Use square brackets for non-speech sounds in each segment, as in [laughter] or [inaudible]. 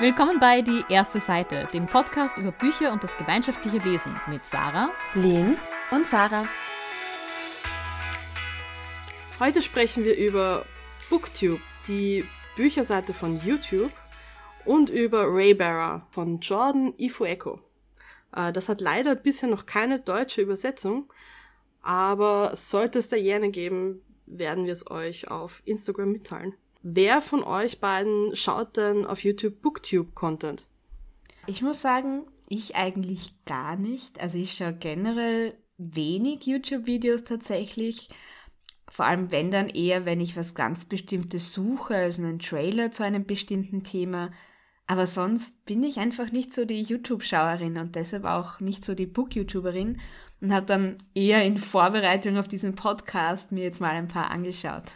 Willkommen bei Die erste Seite, dem Podcast über Bücher und das gemeinschaftliche Lesen mit Sarah, Lynn und Sarah. Heute sprechen wir über Booktube, die Bücherseite von YouTube, und über Raybearer von Jordan Ifueko. Äh, das hat leider bisher noch keine deutsche Übersetzung, aber sollte es da jene geben, werden wir es euch auf Instagram mitteilen. Wer von euch beiden schaut denn auf YouTube Booktube-Content? Ich muss sagen, ich eigentlich gar nicht. Also ich schaue generell wenig YouTube-Videos tatsächlich. Vor allem wenn dann eher, wenn ich was ganz Bestimmtes suche, also einen Trailer zu einem bestimmten Thema. Aber sonst bin ich einfach nicht so die YouTube-Schauerin und deshalb auch nicht so die Book-YouTuberin und habe dann eher in Vorbereitung auf diesen Podcast mir jetzt mal ein paar angeschaut.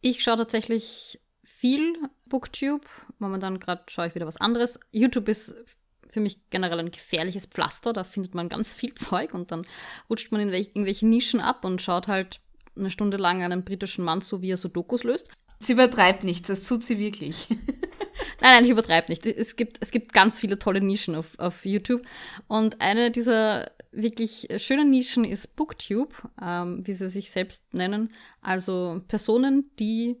Ich schaue tatsächlich viel Booktube. Momentan gerade schaue ich wieder was anderes. YouTube ist für mich generell ein gefährliches Pflaster. Da findet man ganz viel [laughs] Zeug und dann rutscht man in irgendwelche Nischen ab und schaut halt eine Stunde lang einen britischen Mann zu, wie er so Dokus löst. Sie übertreibt nichts, das tut sie wirklich. [laughs] Nein, nein, ich übertreibe nicht. Es gibt, es gibt ganz viele tolle Nischen auf, auf YouTube. Und eine dieser wirklich schönen Nischen ist Booktube, ähm, wie sie sich selbst nennen. Also Personen, die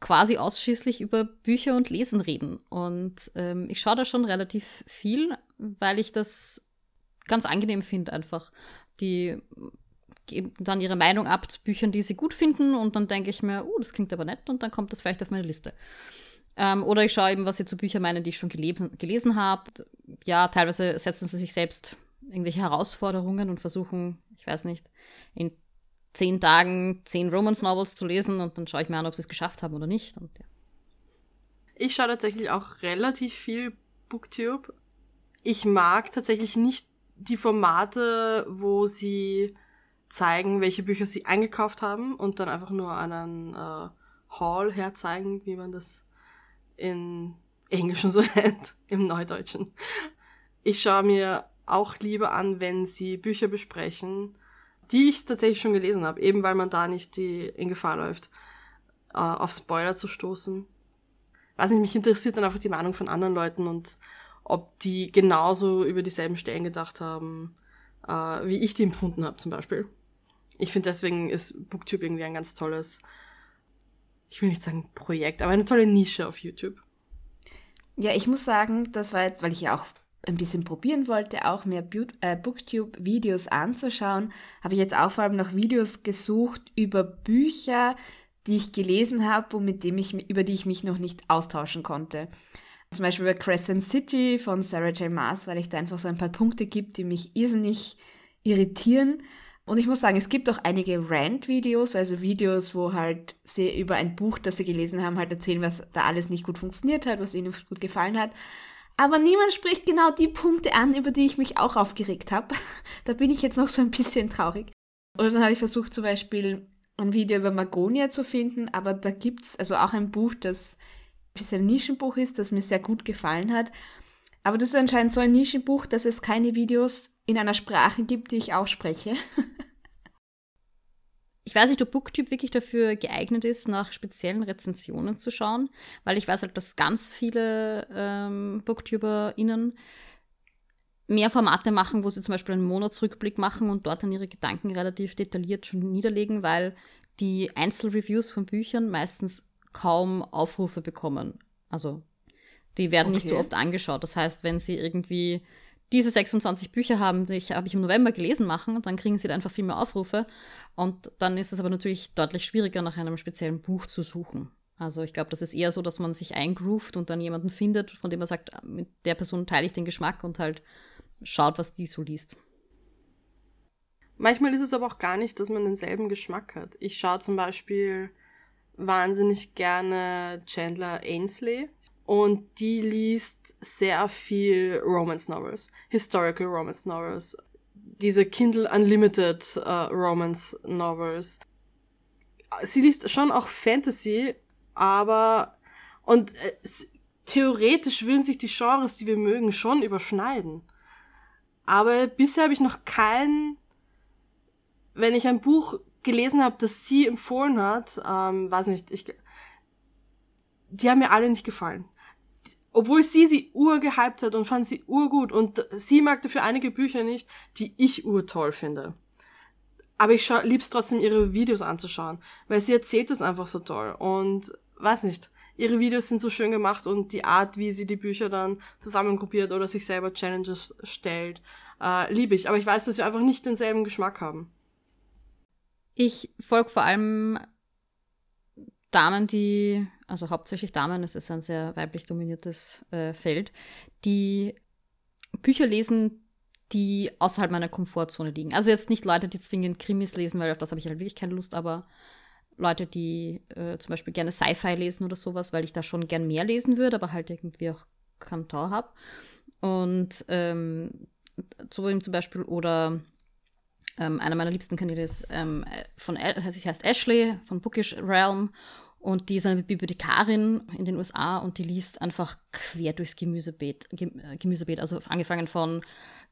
quasi ausschließlich über Bücher und Lesen reden. Und ähm, ich schaue da schon relativ viel, weil ich das ganz angenehm finde einfach. Die geben dann ihre Meinung ab zu Büchern, die sie gut finden und dann denke ich mir, oh, das klingt aber nett und dann kommt das vielleicht auf meine Liste. Ähm, oder ich schaue eben, was sie zu Büchern meinen, die ich schon gelesen habe. Ja, teilweise setzen sie sich selbst irgendwelche Herausforderungen und versuchen, ich weiß nicht, in zehn Tagen zehn Romance-Novels zu lesen und dann schaue ich mir an, ob sie es geschafft haben oder nicht. Und, ja. Ich schaue tatsächlich auch relativ viel Booktube. Ich mag tatsächlich nicht die Formate, wo sie zeigen, welche Bücher sie eingekauft haben und dann einfach nur einen äh, Haul herzeigen, wie man das in Englischen so nennt, im Neudeutschen. Ich schaue mir auch lieber an, wenn sie Bücher besprechen, die ich tatsächlich schon gelesen habe, eben weil man da nicht die in Gefahr läuft, äh, auf Spoiler zu stoßen. Was nicht, mich interessiert dann einfach die Meinung von anderen Leuten und ob die genauso über dieselben Stellen gedacht haben, äh, wie ich die empfunden habe zum Beispiel. Ich finde deswegen ist Booktube irgendwie ein ganz tolles ich will nicht sagen Projekt, aber eine tolle Nische auf YouTube. Ja, ich muss sagen, das war jetzt, weil ich ja auch ein bisschen probieren wollte, auch mehr äh, Booktube-Videos anzuschauen, habe ich jetzt auch vor allem nach Videos gesucht über Bücher, die ich gelesen habe und mit dem ich, über die ich mich noch nicht austauschen konnte. Zum Beispiel bei Crescent City von Sarah J. Maas, weil ich da einfach so ein paar Punkte gibt, die mich irrsinnig irritieren. Und ich muss sagen, es gibt auch einige Rant-Videos, also Videos, wo halt sie über ein Buch, das sie gelesen haben, halt erzählen, was da alles nicht gut funktioniert hat, was ihnen gut gefallen hat. Aber niemand spricht genau die Punkte an, über die ich mich auch aufgeregt habe. [laughs] da bin ich jetzt noch so ein bisschen traurig. Oder dann habe ich versucht zum Beispiel ein Video über Magonia zu finden, aber da gibt's also auch ein Buch, das ein bisschen ein Nischenbuch ist, das mir sehr gut gefallen hat. Aber das ist anscheinend so ein Nischenbuch, dass es keine Videos in einer Sprache gibt, die ich ausspreche. [laughs] ich weiß nicht, ob Booktyp wirklich dafür geeignet ist, nach speziellen Rezensionen zu schauen, weil ich weiß halt, dass ganz viele ähm, BooktuberInnen mehr Formate machen, wo sie zum Beispiel einen Monatsrückblick machen und dort dann ihre Gedanken relativ detailliert schon niederlegen, weil die Einzelreviews von Büchern meistens kaum Aufrufe bekommen. Also die werden okay. nicht so oft angeschaut. Das heißt, wenn sie irgendwie diese 26 Bücher haben, die habe ich im November gelesen machen, dann kriegen sie da einfach viel mehr Aufrufe. Und dann ist es aber natürlich deutlich schwieriger, nach einem speziellen Buch zu suchen. Also ich glaube, das ist eher so, dass man sich eingroovt und dann jemanden findet, von dem man sagt, mit der Person teile ich den Geschmack und halt schaut, was die so liest. Manchmal ist es aber auch gar nicht, dass man denselben Geschmack hat. Ich schaue zum Beispiel wahnsinnig gerne Chandler Ainsley und die liest sehr viel Romance Novels, Historical Romance Novels, diese Kindle Unlimited uh, Romance Novels. Sie liest schon auch Fantasy, aber und äh, theoretisch würden sich die Genres, die wir mögen, schon überschneiden. Aber bisher habe ich noch kein, wenn ich ein Buch gelesen habe, das sie empfohlen hat, ähm, weiß nicht, ich, die haben mir alle nicht gefallen obwohl sie sie urgehypt hat und fand sie urgut und sie mag dafür einige Bücher nicht, die ich urtoll finde. Aber ich lieb's trotzdem, ihre Videos anzuschauen, weil sie erzählt das einfach so toll und weiß nicht, ihre Videos sind so schön gemacht und die Art, wie sie die Bücher dann zusammengruppiert oder sich selber Challenges stellt, äh, liebe ich. Aber ich weiß, dass wir einfach nicht denselben Geschmack haben. Ich folge vor allem Damen, die, also hauptsächlich Damen, es ist ein sehr weiblich dominiertes äh, Feld, die Bücher lesen, die außerhalb meiner Komfortzone liegen. Also jetzt nicht Leute, die zwingend Krimis lesen, weil auf das habe ich halt wirklich keine Lust, aber Leute, die äh, zum Beispiel gerne Sci-Fi lesen oder sowas, weil ich da schon gern mehr lesen würde, aber halt irgendwie auch Kantor habe. Und ähm, so eben zum Beispiel, oder ähm, einer meiner liebsten Kandidaten ist ähm, von, also heißt Ashley von Bookish Realm und die ist eine Bibliothekarin in den USA und die liest einfach quer durchs Gemüsebeet, äh, Gemüsebeet also angefangen von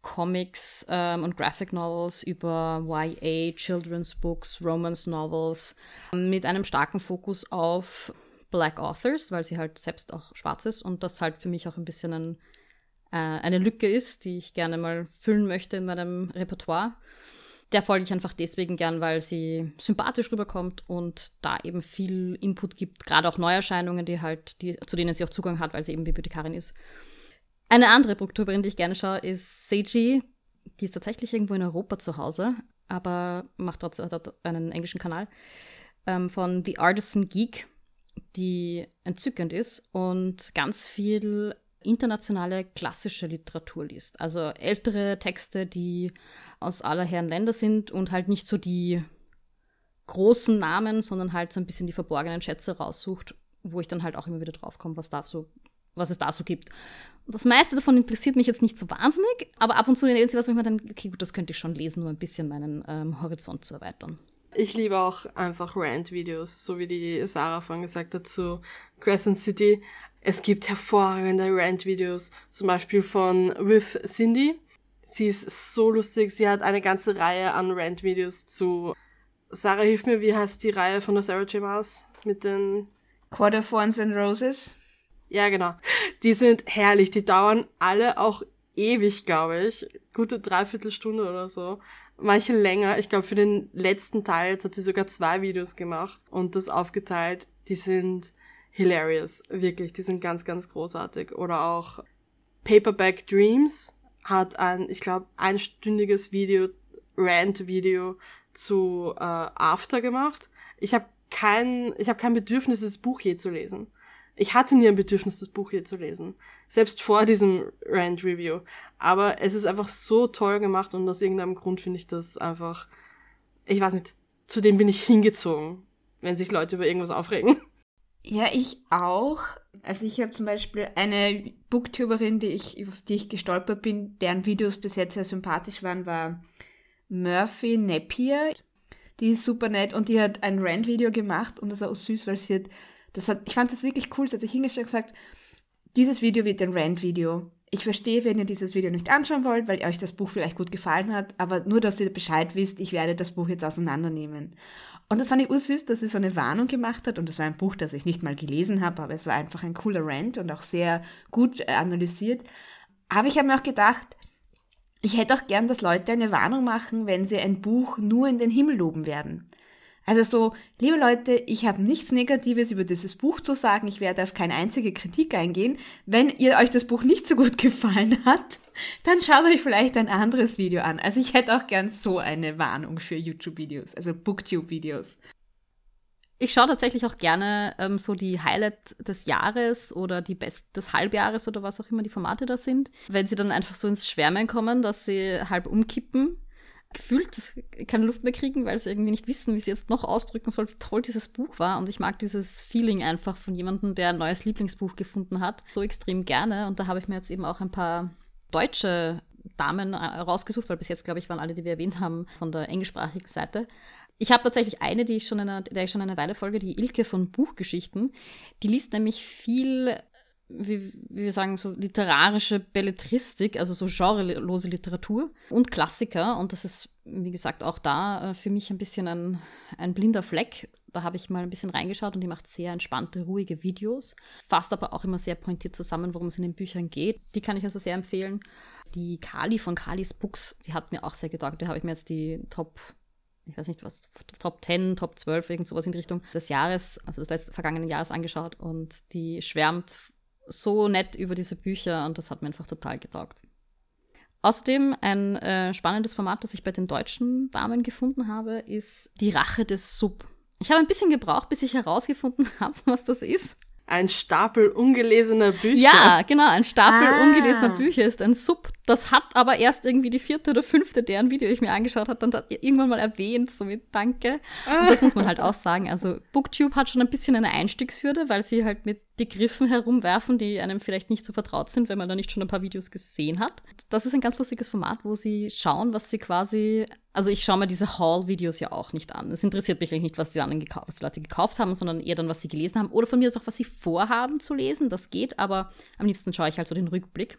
Comics ähm, und Graphic Novels über YA, Children's Books, Romance Novels mit einem starken Fokus auf Black Authors, weil sie halt selbst auch schwarz ist und das halt für mich auch ein bisschen ein, äh, eine Lücke ist, die ich gerne mal füllen möchte in meinem Repertoire. Der folge ich einfach deswegen gern, weil sie sympathisch rüberkommt und da eben viel Input gibt, gerade auch Neuerscheinungen, die halt, die, zu denen sie auch Zugang hat, weil sie eben Bibliothekarin ist. Eine andere Booktuberin, die ich gerne schaue, ist Seiji. Die ist tatsächlich irgendwo in Europa zu Hause, aber macht trotzdem dort einen englischen Kanal ähm, von The Artisan Geek, die entzückend ist und ganz viel internationale klassische Literatur liest. Also ältere Texte, die aus aller Herren Länder sind und halt nicht so die großen Namen, sondern halt so ein bisschen die verborgenen Schätze raussucht, wo ich dann halt auch immer wieder draufkomme, was da so was es da so gibt. Das meiste davon interessiert mich jetzt nicht so wahnsinnig, aber ab und zu lesen sie was, wo ich mir dann, okay, gut, das könnte ich schon lesen, um ein bisschen meinen ähm, Horizont zu erweitern. Ich liebe auch einfach Rant-Videos, so wie die Sarah vorhin gesagt hat zu Crescent City. Es gibt hervorragende Rant-Videos, zum Beispiel von With Cindy. Sie ist so lustig, sie hat eine ganze Reihe an Rant-Videos zu. Sarah, hilf mir, wie heißt die Reihe von der Sarah J. Maas mit den Quarter of Ones and Roses? Ja, genau. Die sind herrlich. Die dauern alle auch ewig, glaube ich. Gute Dreiviertelstunde oder so. Manche länger. Ich glaube, für den letzten Teil jetzt hat sie sogar zwei Videos gemacht und das aufgeteilt. Die sind hilarious. Wirklich. Die sind ganz, ganz großartig. Oder auch Paperback Dreams hat ein, ich glaube, einstündiges Video, Rant-Video zu äh, After gemacht. Ich habe kein, ich habe kein Bedürfnis, das Buch je zu lesen. Ich hatte nie ein Bedürfnis, das Buch hier zu lesen. Selbst vor diesem Rand-Review. Aber es ist einfach so toll gemacht und aus irgendeinem Grund finde ich das einfach, ich weiß nicht, zu dem bin ich hingezogen, wenn sich Leute über irgendwas aufregen. Ja, ich auch. Also ich habe zum Beispiel eine Booktuberin, die ich, auf die ich gestolpert bin, deren Videos bis jetzt sehr sympathisch waren, war Murphy Napier. Die ist super nett und die hat ein Rant-Video gemacht und das war auch süß, weil sie hat das hat, ich fand das wirklich cool. Sie hat sich hingestellt und gesagt, dieses Video wird ein Rant-Video. Ich verstehe, wenn ihr dieses Video nicht anschauen wollt, weil euch das Buch vielleicht gut gefallen hat, aber nur, dass ihr Bescheid wisst, ich werde das Buch jetzt auseinandernehmen. Und das fand ich ursüß, dass sie so eine Warnung gemacht hat. Und das war ein Buch, das ich nicht mal gelesen habe, aber es war einfach ein cooler Rant und auch sehr gut äh, analysiert. Aber ich habe mir auch gedacht, ich hätte auch gern, dass Leute eine Warnung machen, wenn sie ein Buch nur in den Himmel loben werden. Also so, liebe Leute, ich habe nichts Negatives über dieses Buch zu sagen. Ich werde auf keine einzige Kritik eingehen. Wenn ihr euch das Buch nicht so gut [laughs] gefallen hat, dann schaut euch vielleicht ein anderes Video an. Also ich hätte auch gern so eine Warnung für YouTube-Videos, also Booktube-Videos. Ich schaue tatsächlich auch gerne ähm, so die Highlight des Jahres oder die Best des Halbjahres oder was auch immer die Formate da sind. Wenn sie dann einfach so ins Schwärmen kommen, dass sie halb umkippen gefühlt keine Luft mehr kriegen, weil sie irgendwie nicht wissen, wie sie jetzt noch ausdrücken soll, wie toll dieses Buch war. Und ich mag dieses Feeling einfach von jemandem, der ein neues Lieblingsbuch gefunden hat, so extrem gerne. Und da habe ich mir jetzt eben auch ein paar deutsche Damen äh, rausgesucht, weil bis jetzt, glaube ich, waren alle, die wir erwähnt haben, von der englischsprachigen Seite. Ich habe tatsächlich eine, die ich schon eine, der ich schon eine Weile folge, die Ilke von Buchgeschichten. Die liest nämlich viel wie, wie wir sagen, so literarische Belletristik, also so genrelose Literatur und Klassiker. Und das ist, wie gesagt, auch da äh, für mich ein bisschen ein, ein blinder Fleck. Da habe ich mal ein bisschen reingeschaut und die macht sehr entspannte, ruhige Videos. Fasst aber auch immer sehr pointiert zusammen, worum es in den Büchern geht. Die kann ich also sehr empfehlen. Die Kali von Kalis Books, die hat mir auch sehr getaugt. Da habe ich mir jetzt die Top ich weiß nicht was, Top 10, Top 12, irgend sowas in die Richtung des Jahres, also des letzten vergangenen Jahres angeschaut und die schwärmt so nett über diese Bücher und das hat mir einfach total getaugt. Außerdem ein äh, spannendes Format, das ich bei den deutschen Damen gefunden habe, ist Die Rache des Sub. Ich habe ein bisschen gebraucht, bis ich herausgefunden [laughs] habe, was das ist. Ein Stapel ungelesener Bücher. Ja, genau, ein Stapel ah. ungelesener Bücher ist ein Sub. Das hat aber erst irgendwie die vierte oder fünfte, deren Video ich mir angeschaut habe, dann irgendwann mal erwähnt, so mit Danke. Und das muss man halt auch sagen. Also Booktube hat schon ein bisschen eine Einstiegshürde, weil sie halt mit Begriffen herumwerfen, die einem vielleicht nicht so vertraut sind, wenn man da nicht schon ein paar Videos gesehen hat. Das ist ein ganz lustiges Format, wo sie schauen, was sie quasi. Also ich schaue mir diese Haul-Videos ja auch nicht an. Es interessiert mich eigentlich nicht, was die anderen gekauft, was die Leute gekauft haben, sondern eher dann, was sie gelesen haben. Oder von mir aus auch, was sie vorhaben zu lesen. Das geht, aber am liebsten schaue ich halt so den Rückblick.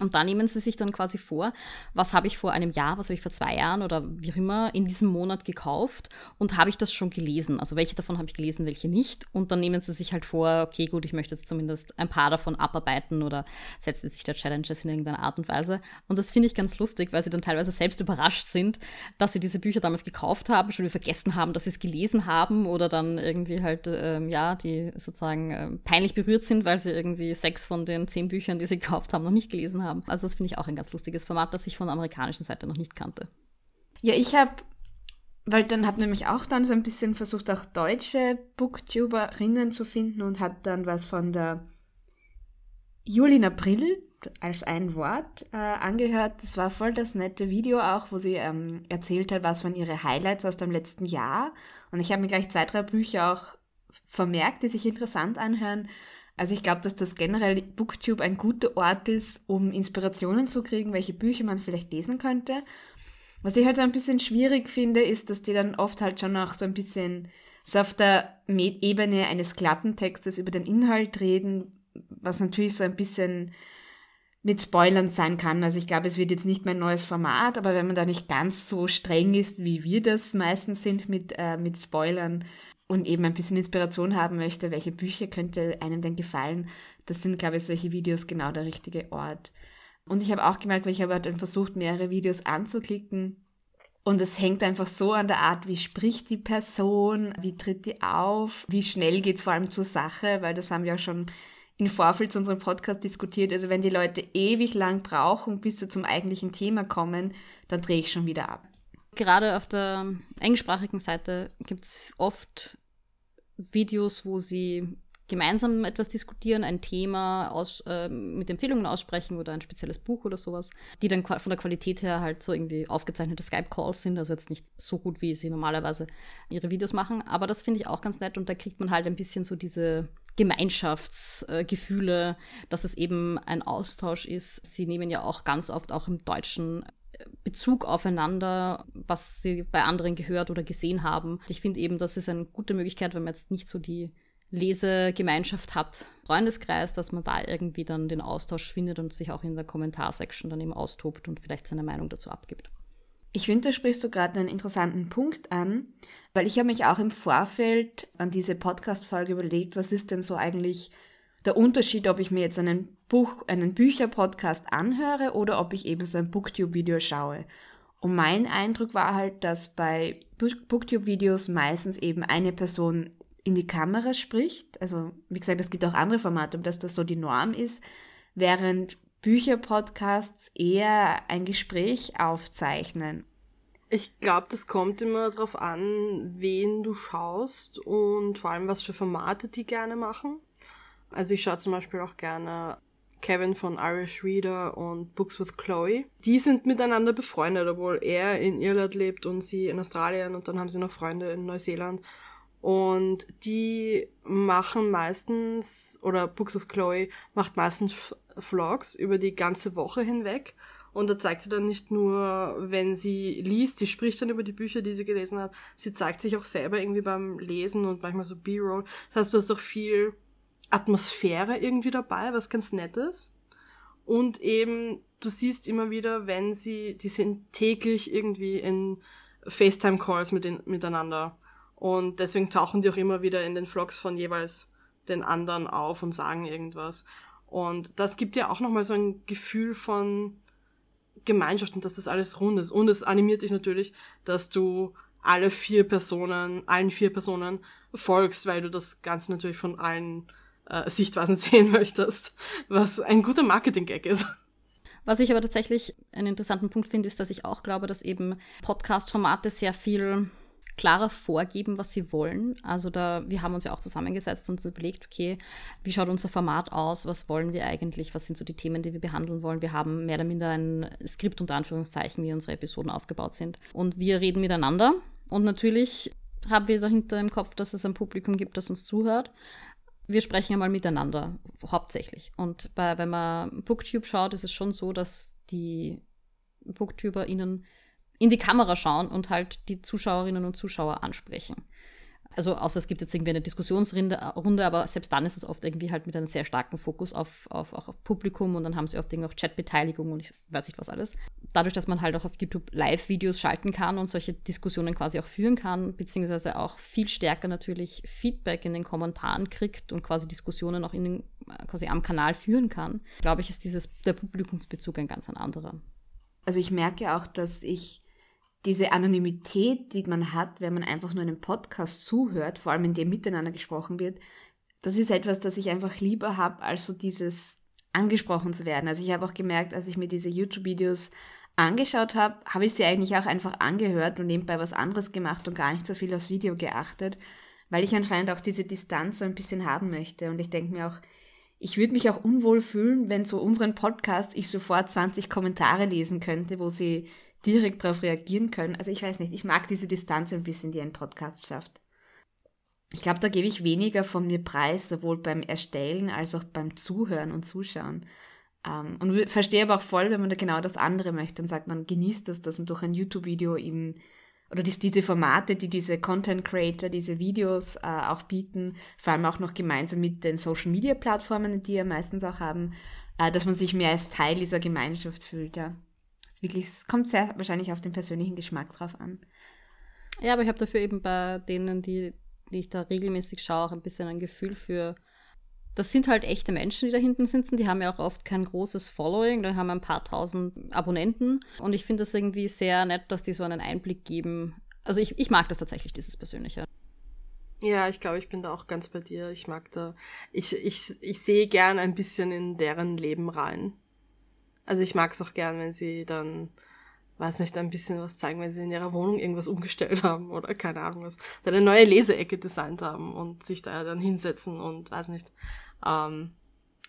Und da nehmen sie sich dann quasi vor, was habe ich vor einem Jahr, was habe ich vor zwei Jahren oder wie auch immer in diesem Monat gekauft und habe ich das schon gelesen? Also welche davon habe ich gelesen, welche nicht? Und dann nehmen sie sich halt vor, okay, gut, ich möchte jetzt zumindest ein paar davon abarbeiten oder setzen sich da Challenges in irgendeiner Art und Weise. Und das finde ich ganz lustig, weil sie dann teilweise selbst überrascht sind, dass sie diese Bücher damals gekauft haben, schon vergessen haben, dass sie es gelesen haben oder dann irgendwie halt, ähm, ja, die sozusagen äh, peinlich berührt sind, weil sie irgendwie sechs von den zehn Büchern, die sie gekauft haben, noch nicht gelesen haben haben. Also das finde ich auch ein ganz lustiges Format, das ich von der amerikanischen Seite noch nicht kannte. Ja, ich habe, weil dann habe nämlich auch dann so ein bisschen versucht, auch deutsche Booktuberinnen zu finden und hat dann was von der Julin April als ein Wort äh, angehört. Das war voll das nette Video auch, wo sie ähm, erzählt hat, was waren ihre Highlights aus dem letzten Jahr. Und ich habe mir gleich zwei, drei Bücher auch vermerkt, die sich interessant anhören. Also ich glaube, dass das generell Booktube ein guter Ort ist, um Inspirationen zu kriegen, welche Bücher man vielleicht lesen könnte. Was ich halt so ein bisschen schwierig finde, ist, dass die dann oft halt schon auch so ein bisschen so auf der Ebene eines glatten Textes über den Inhalt reden, was natürlich so ein bisschen mit Spoilern sein kann. Also ich glaube, es wird jetzt nicht mein neues Format, aber wenn man da nicht ganz so streng ist, wie wir das meistens sind mit, äh, mit Spoilern, und eben ein bisschen Inspiration haben möchte, welche Bücher könnte einem denn gefallen, das sind, glaube ich, solche Videos genau der richtige Ort. Und ich habe auch gemerkt, weil ich habe dann versucht, mehrere Videos anzuklicken. Und es hängt einfach so an der Art, wie spricht die Person, wie tritt die auf, wie schnell geht es vor allem zur Sache, weil das haben wir auch schon im Vorfeld zu unserem Podcast diskutiert. Also wenn die Leute ewig lang brauchen, bis sie zum eigentlichen Thema kommen, dann drehe ich schon wieder ab. Gerade auf der englischsprachigen Seite gibt es oft Videos, wo sie gemeinsam etwas diskutieren, ein Thema aus, äh, mit Empfehlungen aussprechen oder ein spezielles Buch oder sowas, die dann von der Qualität her halt so irgendwie aufgezeichnete Skype-Calls sind, also jetzt nicht so gut, wie sie normalerweise ihre Videos machen, aber das finde ich auch ganz nett. Und da kriegt man halt ein bisschen so diese Gemeinschaftsgefühle, dass es eben ein Austausch ist. Sie nehmen ja auch ganz oft auch im Deutschen Bezug aufeinander, was sie bei anderen gehört oder gesehen haben. Ich finde eben, das ist eine gute Möglichkeit, wenn man jetzt nicht so die Lesegemeinschaft hat, Freundeskreis, dass man da irgendwie dann den Austausch findet und sich auch in der Kommentarsection dann eben austobt und vielleicht seine Meinung dazu abgibt. Ich finde, da sprichst du gerade einen interessanten Punkt an, weil ich habe mich auch im Vorfeld an diese Podcast-Folge überlegt, was ist denn so eigentlich der Unterschied, ob ich mir jetzt einen Buch, einen Bücher-Podcast anhöre oder ob ich eben so ein Booktube-Video schaue. Und mein Eindruck war halt, dass bei Booktube-Videos meistens eben eine Person in die Kamera spricht. Also, wie gesagt, es gibt auch andere Formate, um dass das so die Norm ist, während Bücher-Podcasts eher ein Gespräch aufzeichnen. Ich glaube, das kommt immer darauf an, wen du schaust und vor allem, was für Formate die gerne machen. Also ich schaue zum Beispiel auch gerne Kevin von Irish Reader und Books with Chloe. Die sind miteinander befreundet, obwohl er in Irland lebt und sie in Australien und dann haben sie noch Freunde in Neuseeland. Und die machen meistens, oder Books of Chloe macht meistens Vlogs über die ganze Woche hinweg. Und da zeigt sie dann nicht nur, wenn sie liest, sie spricht dann über die Bücher, die sie gelesen hat, sie zeigt sich auch selber irgendwie beim Lesen und manchmal so B-Roll. Das heißt, du hast auch viel Atmosphäre irgendwie dabei, was ganz nett ist. Und eben, du siehst immer wieder, wenn sie, die sind täglich irgendwie in FaceTime-Calls mit miteinander. Und deswegen tauchen die auch immer wieder in den Vlogs von jeweils den anderen auf und sagen irgendwas. Und das gibt ja auch nochmal so ein Gefühl von Gemeinschaft und dass das alles rund ist. Und es animiert dich natürlich, dass du alle vier Personen, allen vier Personen folgst, weil du das Ganze natürlich von allen äh, Sichtweisen [laughs] sehen möchtest, was ein guter Marketing-Gag ist. Was ich aber tatsächlich einen interessanten Punkt finde, ist, dass ich auch glaube, dass eben Podcast-Formate sehr viel klarer vorgeben, was sie wollen. Also da, wir haben uns ja auch zusammengesetzt und so überlegt, okay, wie schaut unser Format aus? Was wollen wir eigentlich? Was sind so die Themen, die wir behandeln wollen? Wir haben mehr oder minder ein Skript unter Anführungszeichen, wie unsere Episoden aufgebaut sind. Und wir reden miteinander. Und natürlich haben wir dahinter im Kopf, dass es ein Publikum gibt, das uns zuhört. Wir sprechen einmal miteinander, hauptsächlich. Und bei, wenn man Booktube schaut, ist es schon so, dass die BooktuberInnen in die Kamera schauen und halt die Zuschauerinnen und Zuschauer ansprechen. Also außer es gibt jetzt irgendwie eine Diskussionsrunde, aber selbst dann ist es oft irgendwie halt mit einem sehr starken Fokus auf, auf, auch auf Publikum und dann haben sie oft irgendwie auch Chatbeteiligung und ich weiß nicht was alles. Dadurch, dass man halt auch auf YouTube Live-Videos schalten kann und solche Diskussionen quasi auch führen kann, beziehungsweise auch viel stärker natürlich Feedback in den Kommentaren kriegt und quasi Diskussionen auch in den, quasi am Kanal führen kann, glaube ich, ist dieses, der Publikumsbezug ein ganz ein anderer. Also ich merke auch, dass ich diese Anonymität, die man hat, wenn man einfach nur einem Podcast zuhört, vor allem in dem miteinander gesprochen wird, das ist etwas, das ich einfach lieber habe, als so dieses angesprochen zu werden. Also ich habe auch gemerkt, als ich mir diese YouTube-Videos angeschaut habe, habe ich sie eigentlich auch einfach angehört und nebenbei was anderes gemacht und gar nicht so viel aufs Video geachtet, weil ich anscheinend auch diese Distanz so ein bisschen haben möchte. Und ich denke mir auch, ich würde mich auch unwohl fühlen, wenn so unseren Podcast ich sofort 20 Kommentare lesen könnte, wo sie direkt darauf reagieren können. Also ich weiß nicht, ich mag diese Distanz ein bisschen, die ein Podcast schafft. Ich glaube, da gebe ich weniger von mir preis, sowohl beim Erstellen als auch beim Zuhören und Zuschauen. Ähm, und verstehe aber auch voll, wenn man da genau das andere möchte und sagt, man genießt das, dass man durch ein YouTube-Video eben oder diese Formate, die diese Content Creator, diese Videos äh, auch bieten, vor allem auch noch gemeinsam mit den Social Media Plattformen, die ja meistens auch haben, äh, dass man sich mehr als Teil dieser Gemeinschaft fühlt, ja wirklich, es kommt sehr wahrscheinlich auf den persönlichen Geschmack drauf an. Ja, aber ich habe dafür eben bei denen, die, die ich da regelmäßig schaue, auch ein bisschen ein Gefühl für. Das sind halt echte Menschen, die da hinten sitzen. Die haben ja auch oft kein großes Following, die haben ein paar tausend Abonnenten. Und ich finde das irgendwie sehr nett, dass die so einen Einblick geben. Also ich, ich mag das tatsächlich, dieses Persönliche. Ja, ich glaube, ich bin da auch ganz bei dir. Ich mag da, ich, ich, ich sehe gern ein bisschen in deren Leben rein. Also ich mag es auch gern, wenn sie dann, weiß nicht, ein bisschen was zeigen, wenn sie in ihrer Wohnung irgendwas umgestellt [laughs] haben oder keine Ahnung was, dann eine neue Leseecke designt haben und sich da dann hinsetzen und weiß nicht. Ähm,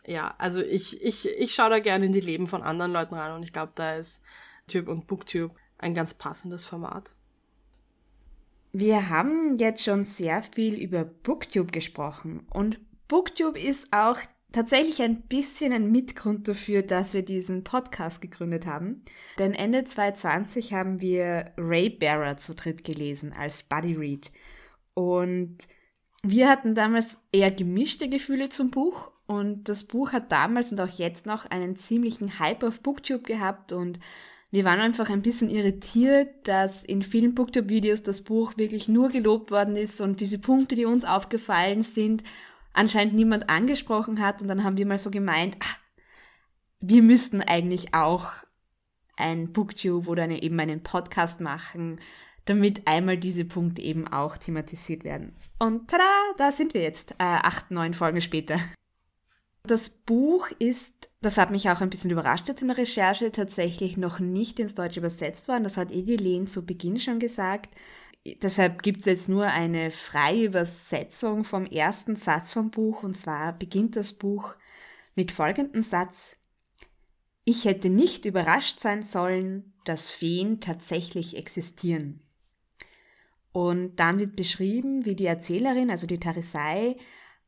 ja, also ich, ich, ich schaue da gerne in die Leben von anderen Leuten rein und ich glaube, da ist Tube und Booktube ein ganz passendes Format. Wir haben jetzt schon sehr viel über Booktube gesprochen und Booktube ist auch tatsächlich ein bisschen ein Mitgrund dafür, dass wir diesen Podcast gegründet haben. Denn Ende 2020 haben wir Ray Barra zu dritt gelesen als Buddy Read. Und wir hatten damals eher gemischte Gefühle zum Buch. Und das Buch hat damals und auch jetzt noch einen ziemlichen Hype auf Booktube gehabt und wir waren einfach ein bisschen irritiert, dass in vielen Booktube-Videos das Buch wirklich nur gelobt worden ist und diese Punkte, die uns aufgefallen sind, anscheinend niemand angesprochen hat. Und dann haben wir mal so gemeint, ach, wir müssten eigentlich auch ein Booktube oder eine, eben einen Podcast machen, damit einmal diese Punkte eben auch thematisiert werden. Und tada, da sind wir jetzt, äh, acht, neun Folgen später. Das Buch ist, das hat mich auch ein bisschen überrascht jetzt in der Recherche, tatsächlich noch nicht ins Deutsche übersetzt worden. Das hat Edilene zu Beginn schon gesagt deshalb gibt es jetzt nur eine freie Übersetzung vom ersten Satz vom Buch und zwar beginnt das Buch mit folgendem Satz. Ich hätte nicht überrascht sein sollen, dass Feen tatsächlich existieren. Und dann wird beschrieben, wie die Erzählerin, also die Tarisei,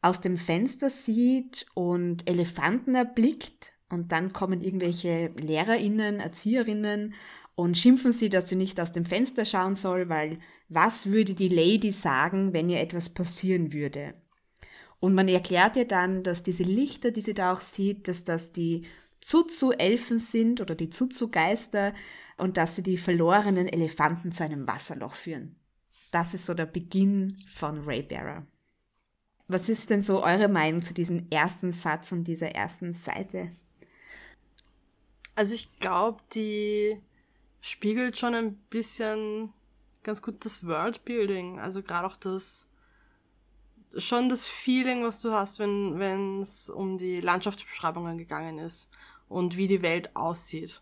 aus dem Fenster sieht und Elefanten erblickt und dann kommen irgendwelche Lehrerinnen, Erzieherinnen und schimpfen sie, dass sie nicht aus dem Fenster schauen soll, weil was würde die Lady sagen, wenn ihr etwas passieren würde? Und man erklärt ihr dann, dass diese Lichter, die sie da auch sieht, dass das die Zuzu-Elfen sind oder die Zuzu-Geister und dass sie die verlorenen Elefanten zu einem Wasserloch führen. Das ist so der Beginn von Raybearer. Was ist denn so eure Meinung zu diesem ersten Satz und dieser ersten Seite? Also ich glaube, die spiegelt schon ein bisschen ganz gut das Worldbuilding, also gerade auch das schon das Feeling, was du hast, wenn es um die Landschaftsbeschreibungen gegangen ist und wie die Welt aussieht.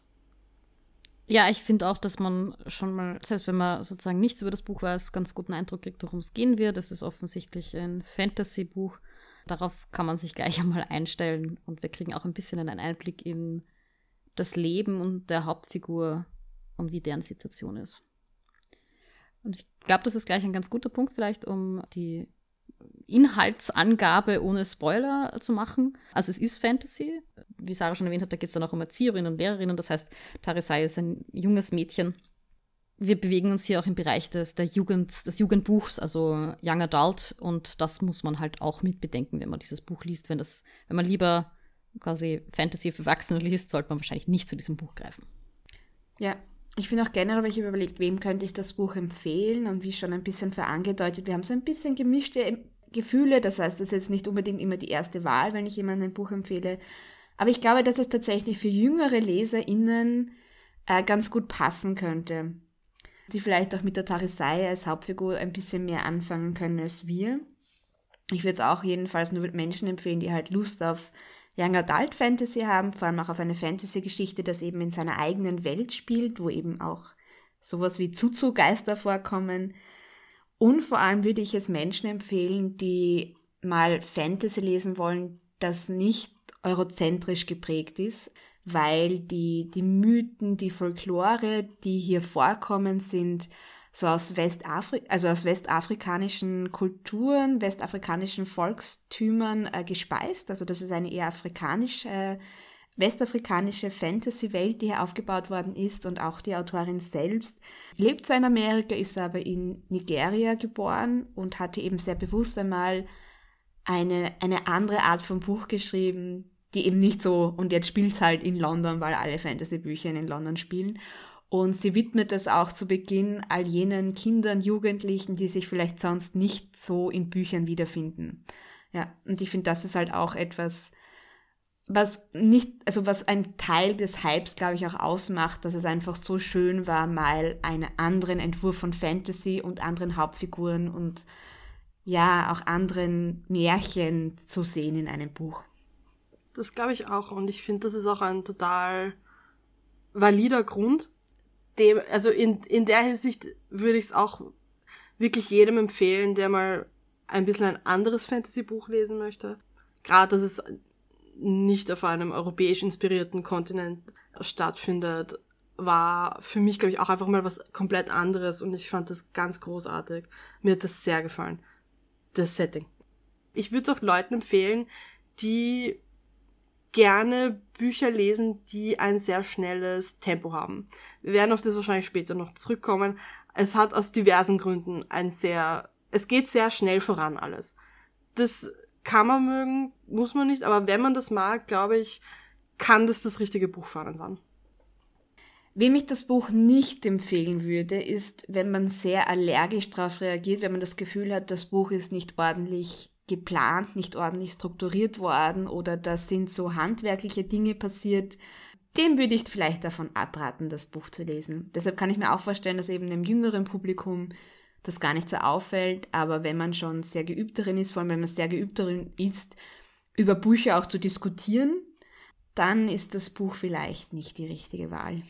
Ja, ich finde auch, dass man schon mal, selbst wenn man sozusagen nichts über das Buch weiß, ganz guten Eindruck kriegt, worum es gehen wird. Es ist offensichtlich ein Fantasy-Buch. Darauf kann man sich gleich [laughs] einmal einstellen und wir kriegen auch ein bisschen einen Einblick in das Leben und der Hauptfigur und wie deren Situation ist. Und ich glaube, das ist gleich ein ganz guter Punkt vielleicht, um die Inhaltsangabe ohne Spoiler zu machen. Also es ist Fantasy. Wie Sarah schon erwähnt hat, da geht es dann auch um Erzieherinnen und Lehrerinnen. Das heißt, Tarisai ist ein junges Mädchen. Wir bewegen uns hier auch im Bereich des, der Jugend, des Jugendbuchs, also Young Adult. Und das muss man halt auch mitbedenken, wenn man dieses Buch liest. Wenn, das, wenn man lieber quasi Fantasy für Erwachsene liest, sollte man wahrscheinlich nicht zu diesem Buch greifen. Ja, ich finde auch generell, weil ich überlegt, wem könnte ich das Buch empfehlen und wie schon ein bisschen verangedeutet, wir haben so ein bisschen gemischte Gefühle. Das heißt, das ist jetzt nicht unbedingt immer die erste Wahl, wenn ich jemandem ein Buch empfehle. Aber ich glaube, dass es tatsächlich für jüngere LeserInnen äh, ganz gut passen könnte. Die vielleicht auch mit der Tarisei als Hauptfigur ein bisschen mehr anfangen können als wir. Ich würde es auch jedenfalls nur Menschen empfehlen, die halt Lust auf Young Adult Fantasy haben, vor allem auch auf eine Fantasy-Geschichte, das eben in seiner eigenen Welt spielt, wo eben auch sowas wie Zuzu-Geister vorkommen. Und vor allem würde ich es Menschen empfehlen, die mal Fantasy lesen wollen, das nicht eurozentrisch geprägt ist, weil die, die Mythen, die Folklore, die hier vorkommen, sind so aus Westafrika, also aus westafrikanischen Kulturen, westafrikanischen Volkstümern äh, gespeist. Also das ist eine eher afrikanische äh, westafrikanische Fantasy-Welt, die hier aufgebaut worden ist und auch die Autorin selbst lebt zwar in Amerika, ist aber in Nigeria geboren und hatte eben sehr bewusst einmal eine, eine andere Art von Buch geschrieben, die eben nicht so, und jetzt spielt es halt in London, weil alle Fantasy-Bücher in London spielen. Und sie widmet es auch zu Beginn all jenen Kindern, Jugendlichen, die sich vielleicht sonst nicht so in Büchern wiederfinden. Ja, und ich finde, das ist halt auch etwas, was nicht, also was ein Teil des Hypes, glaube ich, auch ausmacht, dass es einfach so schön war, mal einen anderen Entwurf von Fantasy und anderen Hauptfiguren und ja, auch anderen Märchen zu sehen in einem Buch. Das glaube ich auch und ich finde, das ist auch ein total valider Grund. Dem, also in, in der Hinsicht würde ich es auch wirklich jedem empfehlen, der mal ein bisschen ein anderes Fantasy-Buch lesen möchte. Gerade, dass es nicht auf einem europäisch inspirierten Kontinent stattfindet, war für mich, glaube ich, auch einfach mal was komplett anderes und ich fand das ganz großartig. Mir hat das sehr gefallen. Das Setting. Ich würde es auch Leuten empfehlen, die gerne Bücher lesen, die ein sehr schnelles Tempo haben. Wir werden auf das wahrscheinlich später noch zurückkommen. Es hat aus diversen Gründen ein sehr, es geht sehr schnell voran alles. Das kann man mögen, muss man nicht, aber wenn man das mag, glaube ich, kann das das richtige Buch für sein. Wem ich das Buch nicht empfehlen würde, ist, wenn man sehr allergisch darauf reagiert, wenn man das Gefühl hat, das Buch ist nicht ordentlich geplant, nicht ordentlich strukturiert worden oder da sind so handwerkliche Dinge passiert, dem würde ich vielleicht davon abraten, das Buch zu lesen. Deshalb kann ich mir auch vorstellen, dass eben einem jüngeren Publikum das gar nicht so auffällt, aber wenn man schon sehr geübt darin ist, vor allem wenn man sehr geübt darin ist, über Bücher auch zu diskutieren, dann ist das Buch vielleicht nicht die richtige Wahl.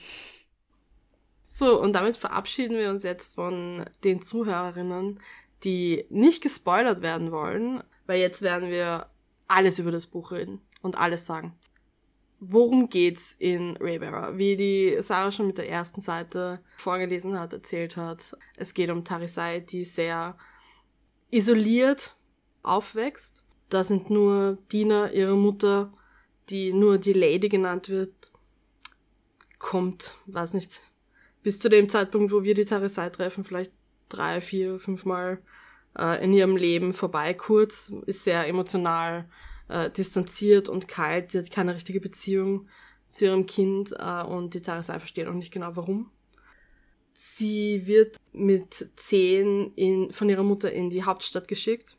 So, und damit verabschieden wir uns jetzt von den Zuhörerinnen, die nicht gespoilert werden wollen, weil jetzt werden wir alles über das Buch reden und alles sagen worum geht's in Raybearer? Wie die Sarah schon mit der ersten Seite vorgelesen hat, erzählt hat. Es geht um Tarisai, die sehr isoliert aufwächst. Da sind nur Dina, ihre Mutter, die nur die Lady genannt wird, kommt, weiß nicht, bis zu dem Zeitpunkt, wo wir die Tarisai treffen, vielleicht drei, vier, fünf Mal äh, in ihrem Leben vorbei. Kurz ist sehr emotional äh, distanziert und kalt. Sie hat keine richtige Beziehung zu ihrem Kind äh, und die Tarisai versteht auch nicht genau warum. Sie wird mit zehn in, von ihrer Mutter in die Hauptstadt geschickt,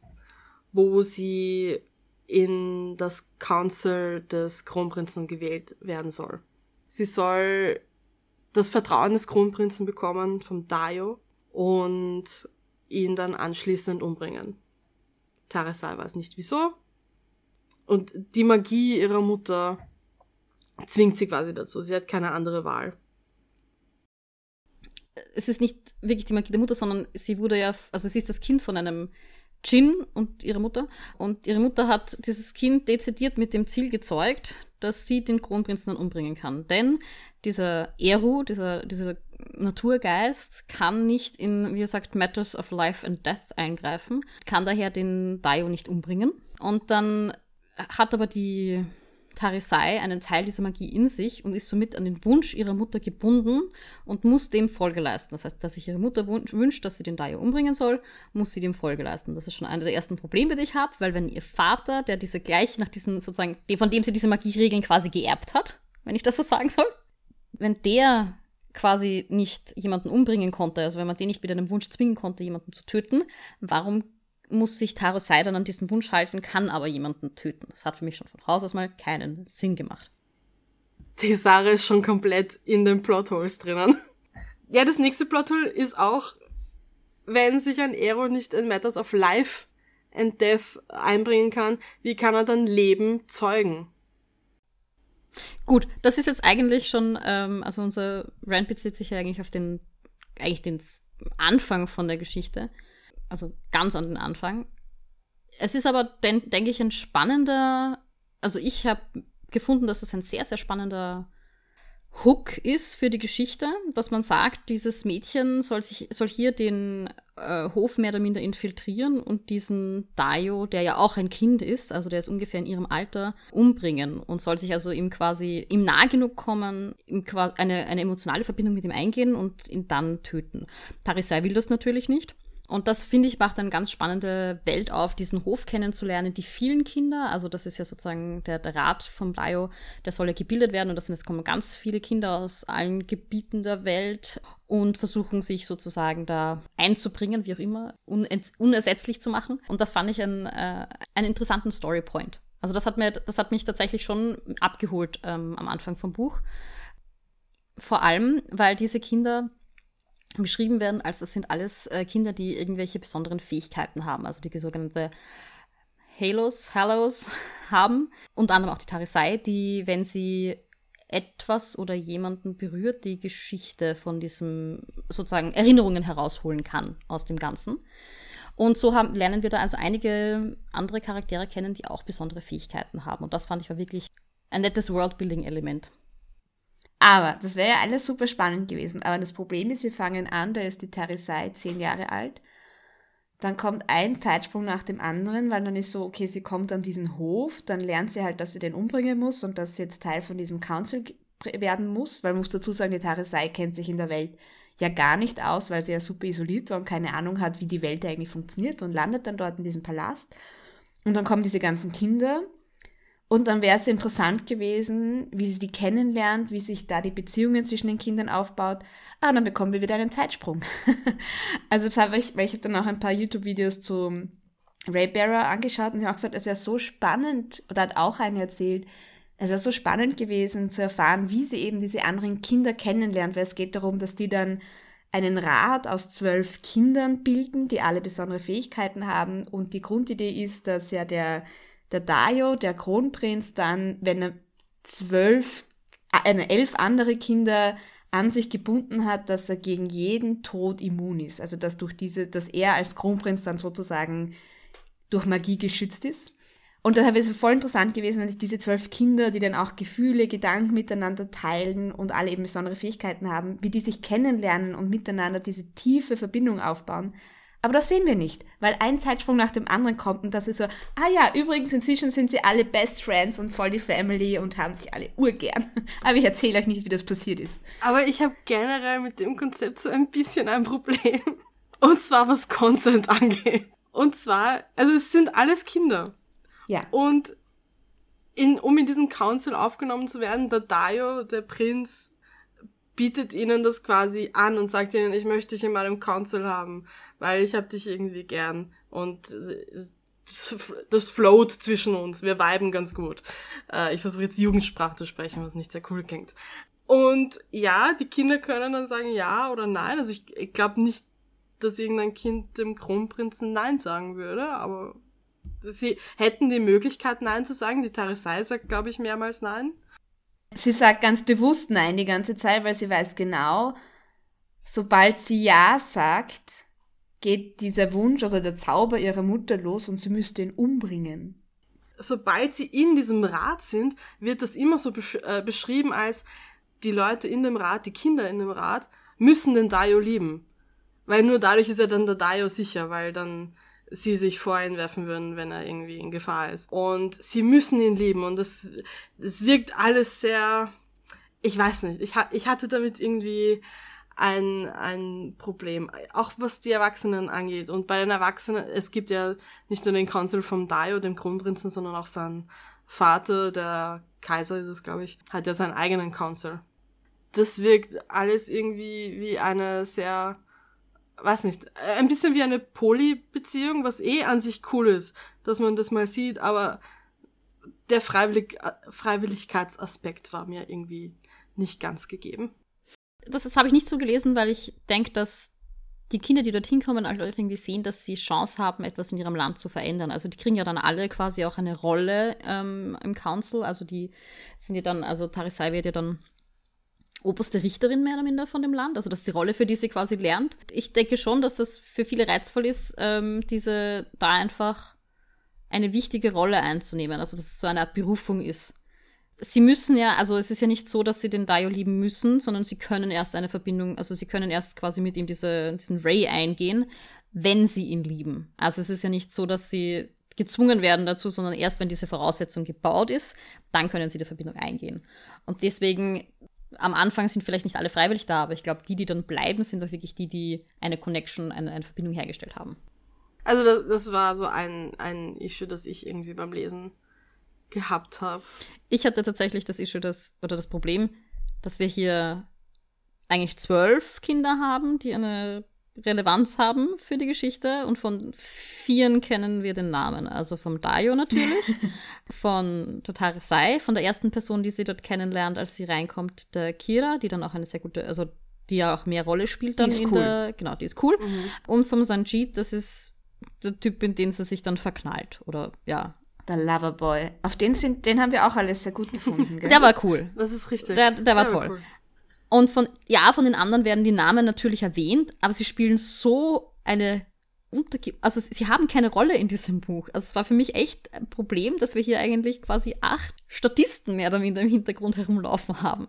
wo sie in das Council des Kronprinzen gewählt werden soll. Sie soll das Vertrauen des Kronprinzen bekommen vom Dayo und ihn dann anschließend umbringen. Taresai weiß nicht wieso. Und die Magie ihrer Mutter zwingt sie quasi dazu. Sie hat keine andere Wahl. Es ist nicht wirklich die Magie der Mutter, sondern sie wurde ja, also sie ist das Kind von einem Jin und ihrer Mutter. Und ihre Mutter hat dieses Kind dezidiert mit dem Ziel gezeugt, dass sie den Kronprinzen dann umbringen kann. Denn dieser Eru, dieser, dieser Naturgeist, kann nicht in, wie er sagt, Matters of Life and Death eingreifen, kann daher den Daio nicht umbringen. Und dann hat aber die Tarisai einen Teil dieser Magie in sich und ist somit an den Wunsch ihrer Mutter gebunden und muss dem Folge leisten. Das heißt, dass sich ihre Mutter wünscht, dass sie den Daio umbringen soll, muss sie dem Folge leisten. Das ist schon einer der ersten Probleme, die ich habe, weil wenn ihr Vater, der diese gleich nach diesen sozusagen, von dem sie diese Magieregeln quasi geerbt hat, wenn ich das so sagen soll, wenn der quasi nicht jemanden umbringen konnte, also wenn man den nicht mit einem Wunsch zwingen konnte, jemanden zu töten, warum muss sich Taro Seidan an diesen Wunsch halten, kann aber jemanden töten. Das hat für mich schon von Haus aus mal keinen Sinn gemacht. Die Sache ist schon komplett in den Plotholes drinnen. Ja, das nächste Plothole ist auch, wenn sich ein Ero nicht in Matters of Life and Death einbringen kann, wie kann er dann Leben zeugen? Gut, das ist jetzt eigentlich schon, ähm, also unser Rand bezieht sich ja eigentlich auf den, eigentlich den Anfang von der Geschichte also ganz an den Anfang. Es ist aber, den, denke ich, ein spannender, also ich habe gefunden, dass es ein sehr, sehr spannender Hook ist für die Geschichte, dass man sagt, dieses Mädchen soll sich soll hier den äh, Hof mehr oder minder infiltrieren und diesen Dayo, der ja auch ein Kind ist, also der ist ungefähr in ihrem Alter, umbringen und soll sich also ihm quasi ihm nah genug kommen, ihm eine, eine emotionale Verbindung mit ihm eingehen und ihn dann töten. Tarisai will das natürlich nicht. Und das, finde ich, macht eine ganz spannende Welt auf, diesen Hof kennenzulernen. Die vielen Kinder, also das ist ja sozusagen der, der Rat vom Bio, der soll ja gebildet werden. Und das sind, jetzt kommen ganz viele Kinder aus allen Gebieten der Welt und versuchen sich sozusagen da einzubringen, wie auch immer, unersetzlich zu machen. Und das fand ich einen, äh, einen interessanten Storypoint. Also das hat, mir, das hat mich tatsächlich schon abgeholt ähm, am Anfang vom Buch. Vor allem, weil diese Kinder beschrieben werden, als das sind alles äh, Kinder, die irgendwelche besonderen Fähigkeiten haben, also die sogenannte Halos, Halos [laughs] haben. Unter anderem auch die Tarisei, die, wenn sie etwas oder jemanden berührt, die Geschichte von diesem sozusagen Erinnerungen herausholen kann aus dem Ganzen. Und so haben, lernen wir da also einige andere Charaktere kennen, die auch besondere Fähigkeiten haben. Und das fand ich war wirklich ein nettes Worldbuilding-Element. Aber das wäre ja alles super spannend gewesen. Aber das Problem ist, wir fangen an, da ist die Tarisai zehn Jahre alt. Dann kommt ein Zeitsprung nach dem anderen, weil dann ist so, okay, sie kommt an diesen Hof, dann lernt sie halt, dass sie den umbringen muss und dass sie jetzt Teil von diesem Council werden muss, weil man muss dazu sagen, die Tarisai kennt sich in der Welt ja gar nicht aus, weil sie ja super isoliert war und keine Ahnung hat, wie die Welt eigentlich funktioniert und landet dann dort in diesem Palast. Und dann kommen diese ganzen Kinder und dann wäre es interessant gewesen, wie sie die kennenlernt, wie sich da die Beziehungen zwischen den Kindern aufbaut. Ah, dann bekommen wir wieder einen Zeitsprung. [laughs] also das habe ich, weil ich habe dann auch ein paar YouTube-Videos zu Ray Barra angeschaut und sie haben auch gesagt, es wäre so spannend, oder hat auch eine erzählt, es wäre so spannend gewesen zu erfahren, wie sie eben diese anderen Kinder kennenlernt, weil es geht darum, dass die dann einen Rat aus zwölf Kindern bilden, die alle besondere Fähigkeiten haben und die Grundidee ist, dass ja der der Dayo, der Kronprinz, dann, wenn er zwölf, äh, elf andere Kinder an sich gebunden hat, dass er gegen jeden Tod immun ist. Also dass durch diese, dass er als Kronprinz dann sozusagen durch Magie geschützt ist. Und da wäre es voll interessant gewesen, wenn sich diese zwölf Kinder, die dann auch Gefühle, Gedanken miteinander teilen und alle eben besondere Fähigkeiten haben, wie die sich kennenlernen und miteinander diese tiefe Verbindung aufbauen. Aber das sehen wir nicht, weil ein Zeitsprung nach dem anderen kommt und das ist so, ah ja, übrigens inzwischen sind sie alle Best Friends und voll die Family und haben sich alle urgern. [laughs] Aber ich erzähle euch nicht, wie das passiert ist. Aber ich habe generell mit dem Konzept so ein bisschen ein Problem. [laughs] Und zwar was Consent angeht. Und zwar, also es sind alles Kinder. Ja. Und in, um in diesen Council aufgenommen zu werden, der Dayo, der Prinz, bietet ihnen das quasi an und sagt ihnen, ich möchte dich in meinem Council haben, weil ich hab dich irgendwie gern. Und das, das float zwischen uns. Wir viben ganz gut. Äh, ich versuche jetzt Jugendsprache zu sprechen, was nicht sehr cool klingt. Und ja, die Kinder können dann sagen ja oder nein. Also ich, ich glaube nicht, dass irgendein Kind dem Kronprinzen Nein sagen würde, aber sie hätten die Möglichkeit, Nein zu sagen. Die Tarisei sagt, glaube ich, mehrmals Nein. Sie sagt ganz bewusst Nein die ganze Zeit, weil sie weiß genau, sobald sie Ja sagt, geht dieser Wunsch oder der Zauber ihrer Mutter los und sie müsste ihn umbringen. Sobald sie in diesem Rat sind, wird das immer so besch äh, beschrieben als die Leute in dem Rat, die Kinder in dem Rat, müssen den Dayo lieben. Weil nur dadurch ist er dann der Dayo sicher, weil dann sie sich vor ihn werfen würden, wenn er irgendwie in Gefahr ist. Und sie müssen ihn lieben und das, das wirkt alles sehr, ich weiß nicht, ich, ich hatte damit irgendwie ein, ein Problem, auch was die Erwachsenen angeht. Und bei den Erwachsenen, es gibt ja nicht nur den Council vom Daio, dem Kronprinzen, sondern auch sein Vater, der Kaiser ist es, glaube ich, hat ja seinen eigenen Council. Das wirkt alles irgendwie wie eine sehr weiß nicht, äh, ein bisschen wie eine Poly-Beziehung, was eh an sich cool ist, dass man das mal sieht, aber der Freiwillig äh, Freiwilligkeitsaspekt war mir irgendwie nicht ganz gegeben. Das, das habe ich nicht so gelesen, weil ich denke, dass die Kinder, die dorthin kommen, halt irgendwie sehen, dass sie Chance haben, etwas in ihrem Land zu verändern. Also die kriegen ja dann alle quasi auch eine Rolle ähm, im Council. Also die sind ja dann, also Tarisai wird ja dann oberste Richterin mehr oder minder von dem Land, also dass die Rolle für die sie quasi lernt. Ich denke schon, dass das für viele reizvoll ist, ähm, diese da einfach eine wichtige Rolle einzunehmen, also dass es so eine Art Berufung ist. Sie müssen ja, also es ist ja nicht so, dass sie den Dayo lieben müssen, sondern sie können erst eine Verbindung, also sie können erst quasi mit ihm diese, diesen Ray eingehen, wenn sie ihn lieben. Also es ist ja nicht so, dass sie gezwungen werden dazu, sondern erst wenn diese Voraussetzung gebaut ist, dann können sie die Verbindung eingehen. Und deswegen am Anfang sind vielleicht nicht alle freiwillig da, aber ich glaube, die, die dann bleiben, sind doch wirklich die, die eine Connection, eine, eine Verbindung hergestellt haben. Also das, das war so ein, ein Issue, das ich irgendwie beim Lesen gehabt habe. Ich hatte tatsächlich das Issue, das, oder das Problem, dass wir hier eigentlich zwölf Kinder haben, die eine Relevanz haben für die Geschichte und von vieren kennen wir den Namen. Also vom Dayo natürlich, [laughs] von Totare Sai, von der ersten Person, die sie dort kennenlernt, als sie reinkommt, der Kira, die dann auch eine sehr gute, also die ja auch mehr Rolle spielt dann in cool. der, genau, die ist cool. Mhm. Und vom Sanjit, das ist der Typ, in den sie sich dann verknallt oder ja. Der Loverboy. Auf den sind, den haben wir auch alles sehr gut gefunden. Gell? Der war cool. Das ist richtig. Der, der war der toll. War cool. Und von, ja, von den anderen werden die Namen natürlich erwähnt, aber sie spielen so eine Unterge also sie haben keine Rolle in diesem Buch. Also es war für mich echt ein Problem, dass wir hier eigentlich quasi acht Statisten mehr oder minder im Hintergrund herumlaufen haben.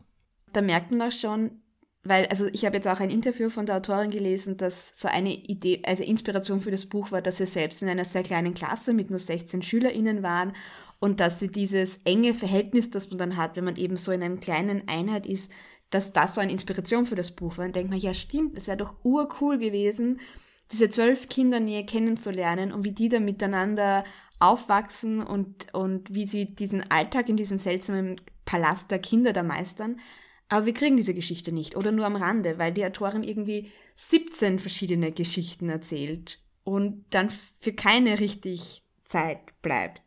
Da merkt man auch schon, weil, also ich habe jetzt auch ein Interview von der Autorin gelesen, dass so eine Idee, also Inspiration für das Buch war, dass sie selbst in einer sehr kleinen Klasse mit nur 16 SchülerInnen waren und dass sie dieses enge Verhältnis, das man dann hat, wenn man eben so in einer kleinen Einheit ist, dass das so eine Inspiration für das Buch war. Und denkt man, ja stimmt, es wäre doch urcool gewesen, diese zwölf Kinder näher kennenzulernen und wie die dann miteinander aufwachsen und, und wie sie diesen Alltag in diesem seltsamen Palast der Kinder da meistern. Aber wir kriegen diese Geschichte nicht oder nur am Rande, weil die Autorin irgendwie 17 verschiedene Geschichten erzählt und dann für keine richtig Zeit bleibt.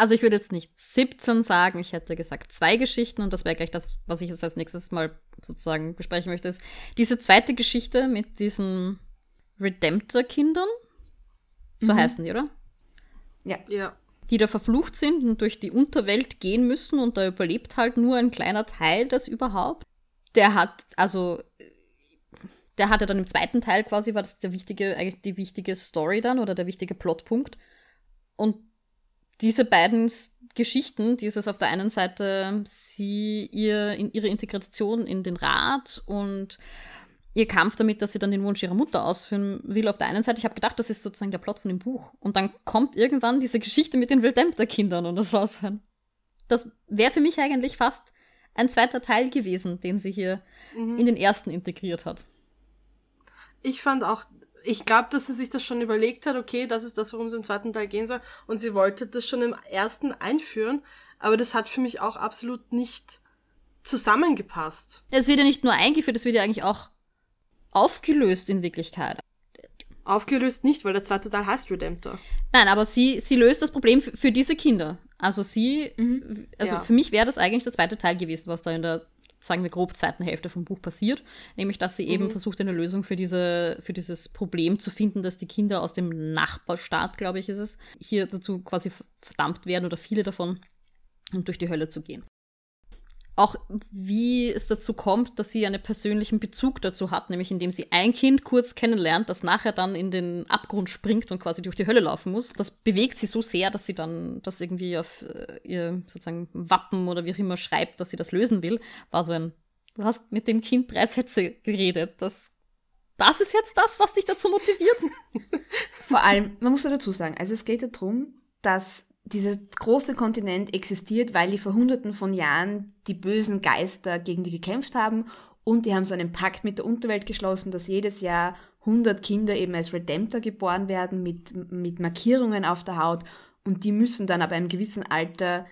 Also ich würde jetzt nicht 17 sagen, ich hätte gesagt zwei Geschichten und das wäre gleich das, was ich jetzt als nächstes mal sozusagen besprechen möchte, ist diese zweite Geschichte mit diesen Redemptor-Kindern. So mhm. heißen die, oder? Ja. Ja. Die da verflucht sind und durch die Unterwelt gehen müssen und da überlebt halt nur ein kleiner Teil das überhaupt. Der hat, also, der hatte dann im zweiten Teil quasi, war das der wichtige, eigentlich die wichtige Story dann oder der wichtige Plotpunkt. Und diese beiden Geschichten, dieses auf der einen Seite sie ihr in ihre Integration in den Rat und ihr Kampf damit, dass sie dann den Wunsch ihrer Mutter ausführen will, auf der einen Seite. Ich habe gedacht, das ist sozusagen der Plot von dem Buch. Und dann kommt irgendwann diese Geschichte mit den Redemptor-Kindern und das war so ein. Das wäre für mich eigentlich fast ein zweiter Teil gewesen, den sie hier mhm. in den ersten integriert hat. Ich fand auch ich glaube, dass sie sich das schon überlegt hat, okay, das ist das, worum es im zweiten Teil gehen soll. Und sie wollte das schon im ersten einführen, aber das hat für mich auch absolut nicht zusammengepasst. Es wird ja nicht nur eingeführt, es wird ja eigentlich auch aufgelöst in Wirklichkeit. Aufgelöst nicht, weil der zweite Teil heißt Redemptor. Nein, aber sie, sie löst das Problem für diese Kinder. Also sie, mhm. also ja. für mich wäre das eigentlich der zweite Teil gewesen, was da in der sagen wir grob, zweiten Hälfte vom Buch passiert. Nämlich, dass sie mhm. eben versucht, eine Lösung für, diese, für dieses Problem zu finden, dass die Kinder aus dem Nachbarstaat, glaube ich, ist es, hier dazu quasi verdammt werden oder viele davon, um durch die Hölle zu gehen auch wie es dazu kommt, dass sie einen persönlichen Bezug dazu hat, nämlich indem sie ein Kind kurz kennenlernt, das nachher dann in den Abgrund springt und quasi durch die Hölle laufen muss. Das bewegt sie so sehr, dass sie dann das irgendwie auf äh, ihr sozusagen Wappen oder wie auch immer schreibt, dass sie das lösen will. War so ein, du hast mit dem Kind drei Sätze geredet. Das, das ist jetzt das, was dich dazu motiviert. [laughs] Vor allem, man muss ja dazu sagen, also es geht ja darum, dass dieser große Kontinent existiert, weil die vor hunderten von Jahren die bösen Geister gegen die gekämpft haben und die haben so einen Pakt mit der Unterwelt geschlossen, dass jedes Jahr 100 Kinder eben als Redemptor geboren werden mit, mit Markierungen auf der Haut und die müssen dann aber einem gewissen Alter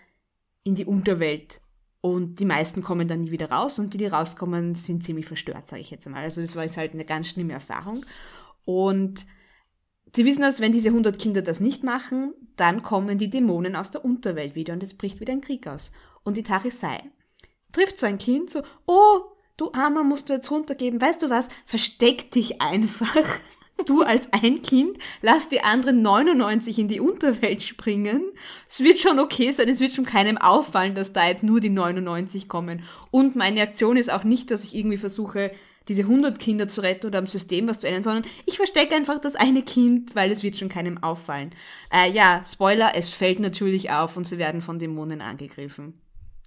in die Unterwelt und die meisten kommen dann nie wieder raus und die, die rauskommen, sind ziemlich verstört, sage ich jetzt einmal. Also das war jetzt halt eine ganz schlimme Erfahrung und Sie wissen, dass wenn diese 100 Kinder das nicht machen, dann kommen die Dämonen aus der Unterwelt wieder und es bricht wieder ein Krieg aus. Und die Tarisei trifft so ein Kind so, oh, du Armer, musst du jetzt runtergeben. Weißt du was? Versteck dich einfach. [laughs] Du als ein Kind, lass die anderen 99 in die Unterwelt springen. Es wird schon okay sein, es wird schon keinem auffallen, dass da jetzt nur die 99 kommen. Und meine Aktion ist auch nicht, dass ich irgendwie versuche, diese 100 Kinder zu retten oder am System was zu ändern, sondern ich verstecke einfach das eine Kind, weil es wird schon keinem auffallen. Äh, ja, Spoiler, es fällt natürlich auf und sie werden von Dämonen angegriffen.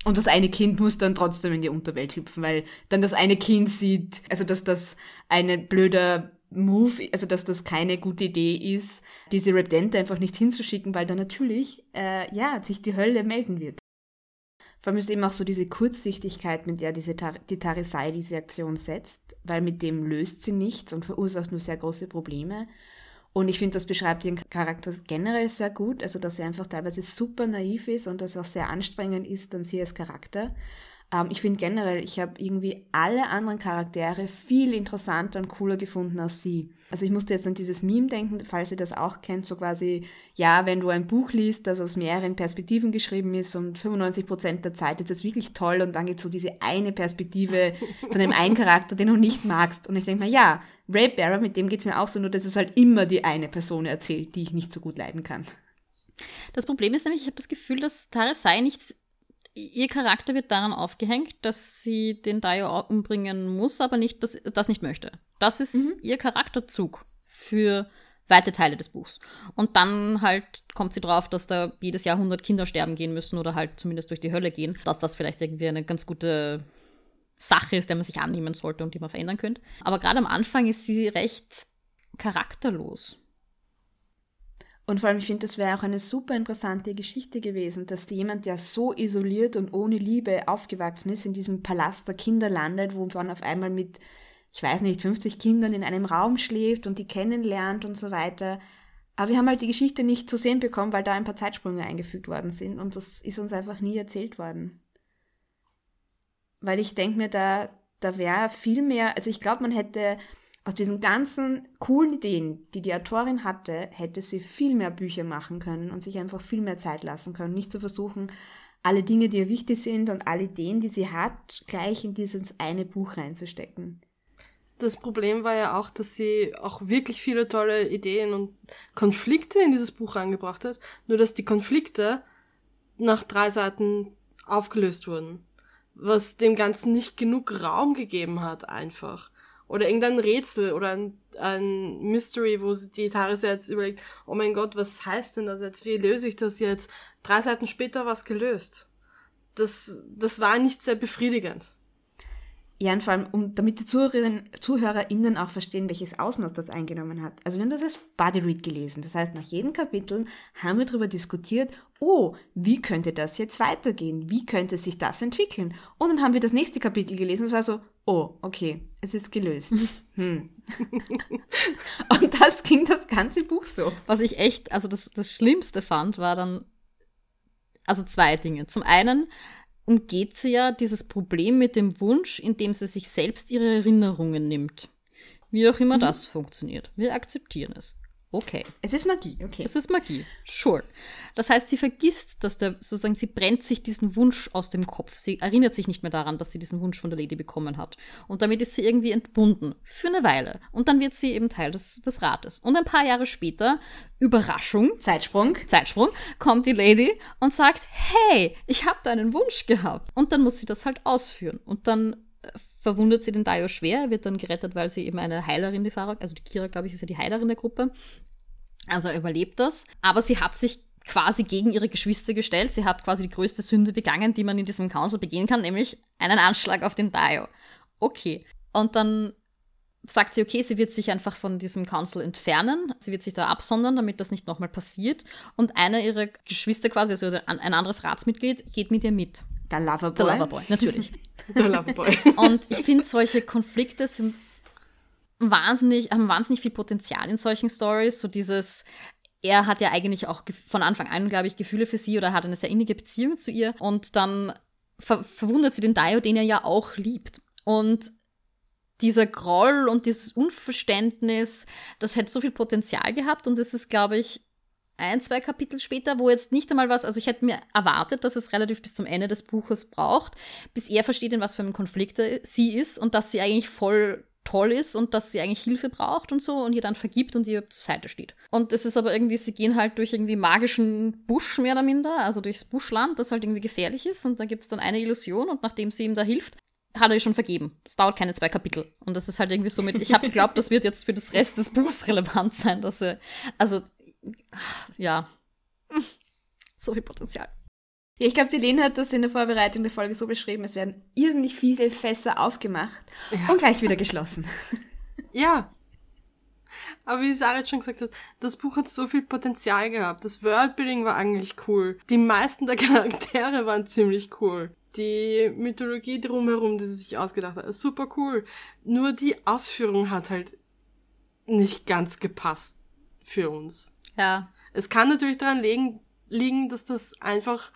Und das eine Kind muss dann trotzdem in die Unterwelt hüpfen, weil dann das eine Kind sieht, also dass das ein blöder Move, also dass das keine gute Idee ist, diese Redente einfach nicht hinzuschicken, weil dann natürlich, äh, ja, sich die Hölle melden wird. Vor allem ist eben auch so diese Kurzsichtigkeit, mit der diese Tar die Tarisei diese Aktion setzt, weil mit dem löst sie nichts und verursacht nur sehr große Probleme. Und ich finde, das beschreibt ihren Charakter generell sehr gut, also dass sie einfach teilweise super naiv ist und dass auch sehr anstrengend ist, dann sie als Charakter. Ähm, ich finde generell, ich habe irgendwie alle anderen Charaktere viel interessanter und cooler gefunden als sie. Also ich musste jetzt an dieses Meme denken, falls ihr das auch kennt, so quasi, ja, wenn du ein Buch liest, das aus mehreren Perspektiven geschrieben ist und 95 Prozent der Zeit ist es wirklich toll und dann gibt es so diese eine Perspektive von dem einen Charakter, den du nicht magst. Und ich denke mir, ja, Ray Barra, mit dem geht es mir auch so, nur dass es halt immer die eine Person erzählt, die ich nicht so gut leiden kann. Das Problem ist nämlich, ich habe das Gefühl, dass Taresai nicht ihr Charakter wird daran aufgehängt, dass sie den Dio umbringen muss, aber nicht, das, das nicht möchte. Das ist mhm. ihr Charakterzug für weite Teile des Buchs. Und dann halt kommt sie drauf, dass da jedes Jahr 100 Kinder sterben gehen müssen oder halt zumindest durch die Hölle gehen, dass das vielleicht irgendwie eine ganz gute Sache ist, der man sich annehmen sollte und die man verändern könnte. Aber gerade am Anfang ist sie recht charakterlos. Und vor allem, ich finde, das wäre auch eine super interessante Geschichte gewesen, dass jemand, der so isoliert und ohne Liebe aufgewachsen ist, in diesem Palast der Kinder landet, wo man auf einmal mit, ich weiß nicht, 50 Kindern in einem Raum schläft und die kennenlernt und so weiter. Aber wir haben halt die Geschichte nicht zu sehen bekommen, weil da ein paar Zeitsprünge eingefügt worden sind und das ist uns einfach nie erzählt worden. Weil ich denke mir, da, da wäre viel mehr, also ich glaube, man hätte aus diesen ganzen coolen Ideen, die die Autorin hatte, hätte sie viel mehr Bücher machen können und sich einfach viel mehr Zeit lassen können. Nicht zu versuchen, alle Dinge, die ihr wichtig sind und alle Ideen, die sie hat, gleich in dieses eine Buch reinzustecken. Das Problem war ja auch, dass sie auch wirklich viele tolle Ideen und Konflikte in dieses Buch reingebracht hat, nur dass die Konflikte nach drei Seiten aufgelöst wurden, was dem Ganzen nicht genug Raum gegeben hat einfach oder irgendein Rätsel oder ein, ein Mystery, wo die Taris jetzt überlegt, oh mein Gott, was heißt denn das jetzt? Wie löse ich das jetzt? Drei Seiten später war es gelöst. Das, das war nicht sehr befriedigend. Ja, und vor allem, um, damit die Zuhörerinnen, ZuhörerInnen auch verstehen, welches Ausmaß das eingenommen hat. Also wir haben das als Body Read gelesen. Das heißt, nach jedem Kapitel haben wir darüber diskutiert, oh, wie könnte das jetzt weitergehen? Wie könnte sich das entwickeln? Und dann haben wir das nächste Kapitel gelesen und es war so, oh, okay, es ist gelöst. [laughs] Hm. [laughs] und das ging das ganze Buch so. Was ich echt, also das, das Schlimmste fand, war dann, also zwei Dinge. Zum einen, umgeht sie ja dieses Problem mit dem Wunsch, indem sie sich selbst ihre Erinnerungen nimmt. Wie auch immer mhm. das funktioniert. Wir akzeptieren es. Okay. Es ist Magie, okay. Es ist Magie, sure. Das heißt, sie vergisst, dass der, sozusagen, sie brennt sich diesen Wunsch aus dem Kopf. Sie erinnert sich nicht mehr daran, dass sie diesen Wunsch von der Lady bekommen hat. Und damit ist sie irgendwie entbunden. Für eine Weile. Und dann wird sie eben Teil des, des Rates. Und ein paar Jahre später, Überraschung. Zeitsprung. Zeitsprung, kommt die Lady und sagt, hey, ich habe deinen Wunsch gehabt. Und dann muss sie das halt ausführen. Und dann verwundet sie den Dayo schwer, wird dann gerettet, weil sie eben eine Heilerin, die Fahrer, also die Kira, glaube ich, ist ja die Heilerin der Gruppe. Also er überlebt das. Aber sie hat sich quasi gegen ihre Geschwister gestellt. Sie hat quasi die größte Sünde begangen, die man in diesem Council begehen kann, nämlich einen Anschlag auf den Dio. Okay. Und dann sagt sie, okay, sie wird sich einfach von diesem Council entfernen. Sie wird sich da absondern, damit das nicht nochmal passiert. Und einer ihrer Geschwister quasi, also ein anderes Ratsmitglied, geht mit ihr mit. Der Loverboy. Der Loverboy, natürlich. [laughs] Der Loverboy. Und ich finde, solche Konflikte sind wahnsinnig, haben wahnsinnig viel Potenzial in solchen Stories. So dieses, er hat ja eigentlich auch von Anfang an, glaube ich, Gefühle für sie oder hat eine sehr innige Beziehung zu ihr. Und dann ver verwundert sie den Dio, den er ja auch liebt. Und dieser Groll und dieses Unverständnis, das hätte so viel Potenzial gehabt und es ist, glaube ich, ein, zwei Kapitel später, wo jetzt nicht einmal was, also ich hätte mir erwartet, dass es relativ bis zum Ende des Buches braucht, bis er versteht, in was für einem Konflikt sie ist und dass sie eigentlich voll toll ist und dass sie eigentlich Hilfe braucht und so und ihr dann vergibt und ihr zur Seite steht. Und es ist aber irgendwie, sie gehen halt durch irgendwie magischen Busch mehr oder minder, also durchs Buschland, das halt irgendwie gefährlich ist und da gibt es dann eine Illusion und nachdem sie ihm da hilft, hat er ihr schon vergeben. Es dauert keine zwei Kapitel. Und das ist halt irgendwie so mit, ich habe geglaubt, das wird jetzt für das Rest des Buchs relevant sein, dass er, also, ja, [laughs] so viel Potenzial. Ja, ich glaube, die Lene hat das in der Vorbereitung der Folge so beschrieben, es werden irrsinnig viele Fässer aufgemacht ja. und gleich wieder geschlossen. [laughs] Ja. Aber wie Sarah jetzt schon gesagt hat, das Buch hat so viel Potenzial gehabt. Das Worldbuilding war eigentlich cool. Die meisten der [laughs] Charaktere waren ziemlich cool. Die Mythologie drumherum, die sie sich ausgedacht hat, ist super cool. Nur die Ausführung hat halt nicht ganz gepasst für uns. Ja. Es kann natürlich daran liegen, liegen dass das einfach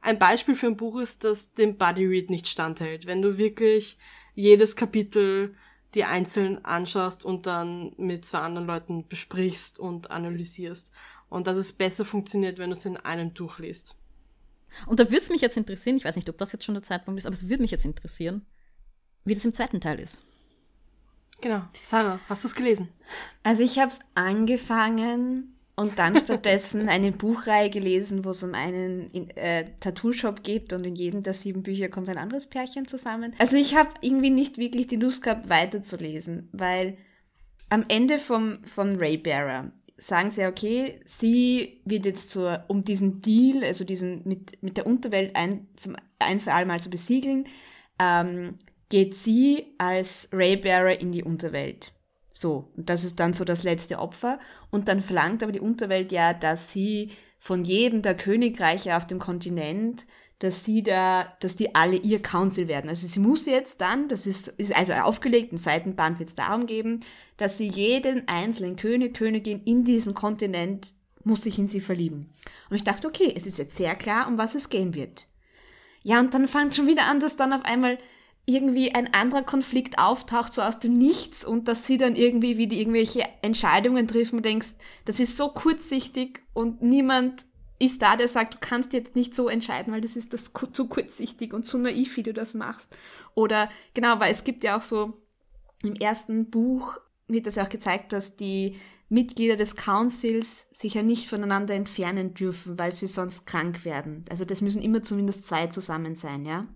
ein Beispiel für ein Buch ist, das dem Buddy Read nicht standhält. Wenn du wirklich jedes Kapitel dir einzeln anschaust und dann mit zwei anderen Leuten besprichst und analysierst. Und dass es besser funktioniert, wenn du es in einem durchliest. Und da würde es mich jetzt interessieren, ich weiß nicht, ob das jetzt schon der Zeitpunkt ist, aber es würde mich jetzt interessieren, wie das im zweiten Teil ist. Genau. Sarah, hast du es gelesen? Also ich habe es angefangen und dann stattdessen eine Buchreihe gelesen, wo es um einen äh, Tattoo-Shop geht und in jedem der sieben Bücher kommt ein anderes Pärchen zusammen. Also ich habe irgendwie nicht wirklich die Lust gehabt, weiterzulesen, weil am Ende vom, von Ray Bearer sagen sie, okay, sie wird jetzt zur, um diesen Deal, also diesen mit, mit der Unterwelt ein, zum, ein für alle Mal zu besiegeln, ähm, geht sie als Raybearer in die Unterwelt. So, und das ist dann so das letzte Opfer. Und dann verlangt aber die Unterwelt ja, dass sie von jedem der Königreiche auf dem Kontinent, dass sie da, dass die alle ihr Council werden. Also sie muss jetzt dann, das ist, ist also aufgelegt, im zweiten Band wird es darum geben, dass sie jeden einzelnen König, Königin in diesem Kontinent muss sich in sie verlieben. Und ich dachte, okay, es ist jetzt sehr klar, um was es gehen wird. Ja, und dann fängt schon wieder an, dass dann auf einmal irgendwie ein anderer Konflikt auftaucht, so aus dem Nichts und dass sie dann irgendwie wieder irgendwelche Entscheidungen treffen und denkst, das ist so kurzsichtig und niemand ist da, der sagt, du kannst jetzt nicht so entscheiden, weil das ist das zu kurzsichtig und zu naiv, wie du das machst. Oder genau, weil es gibt ja auch so im ersten Buch wird das ja auch gezeigt, dass die Mitglieder des Councils sich ja nicht voneinander entfernen dürfen, weil sie sonst krank werden. Also das müssen immer zumindest zwei zusammen sein, ja?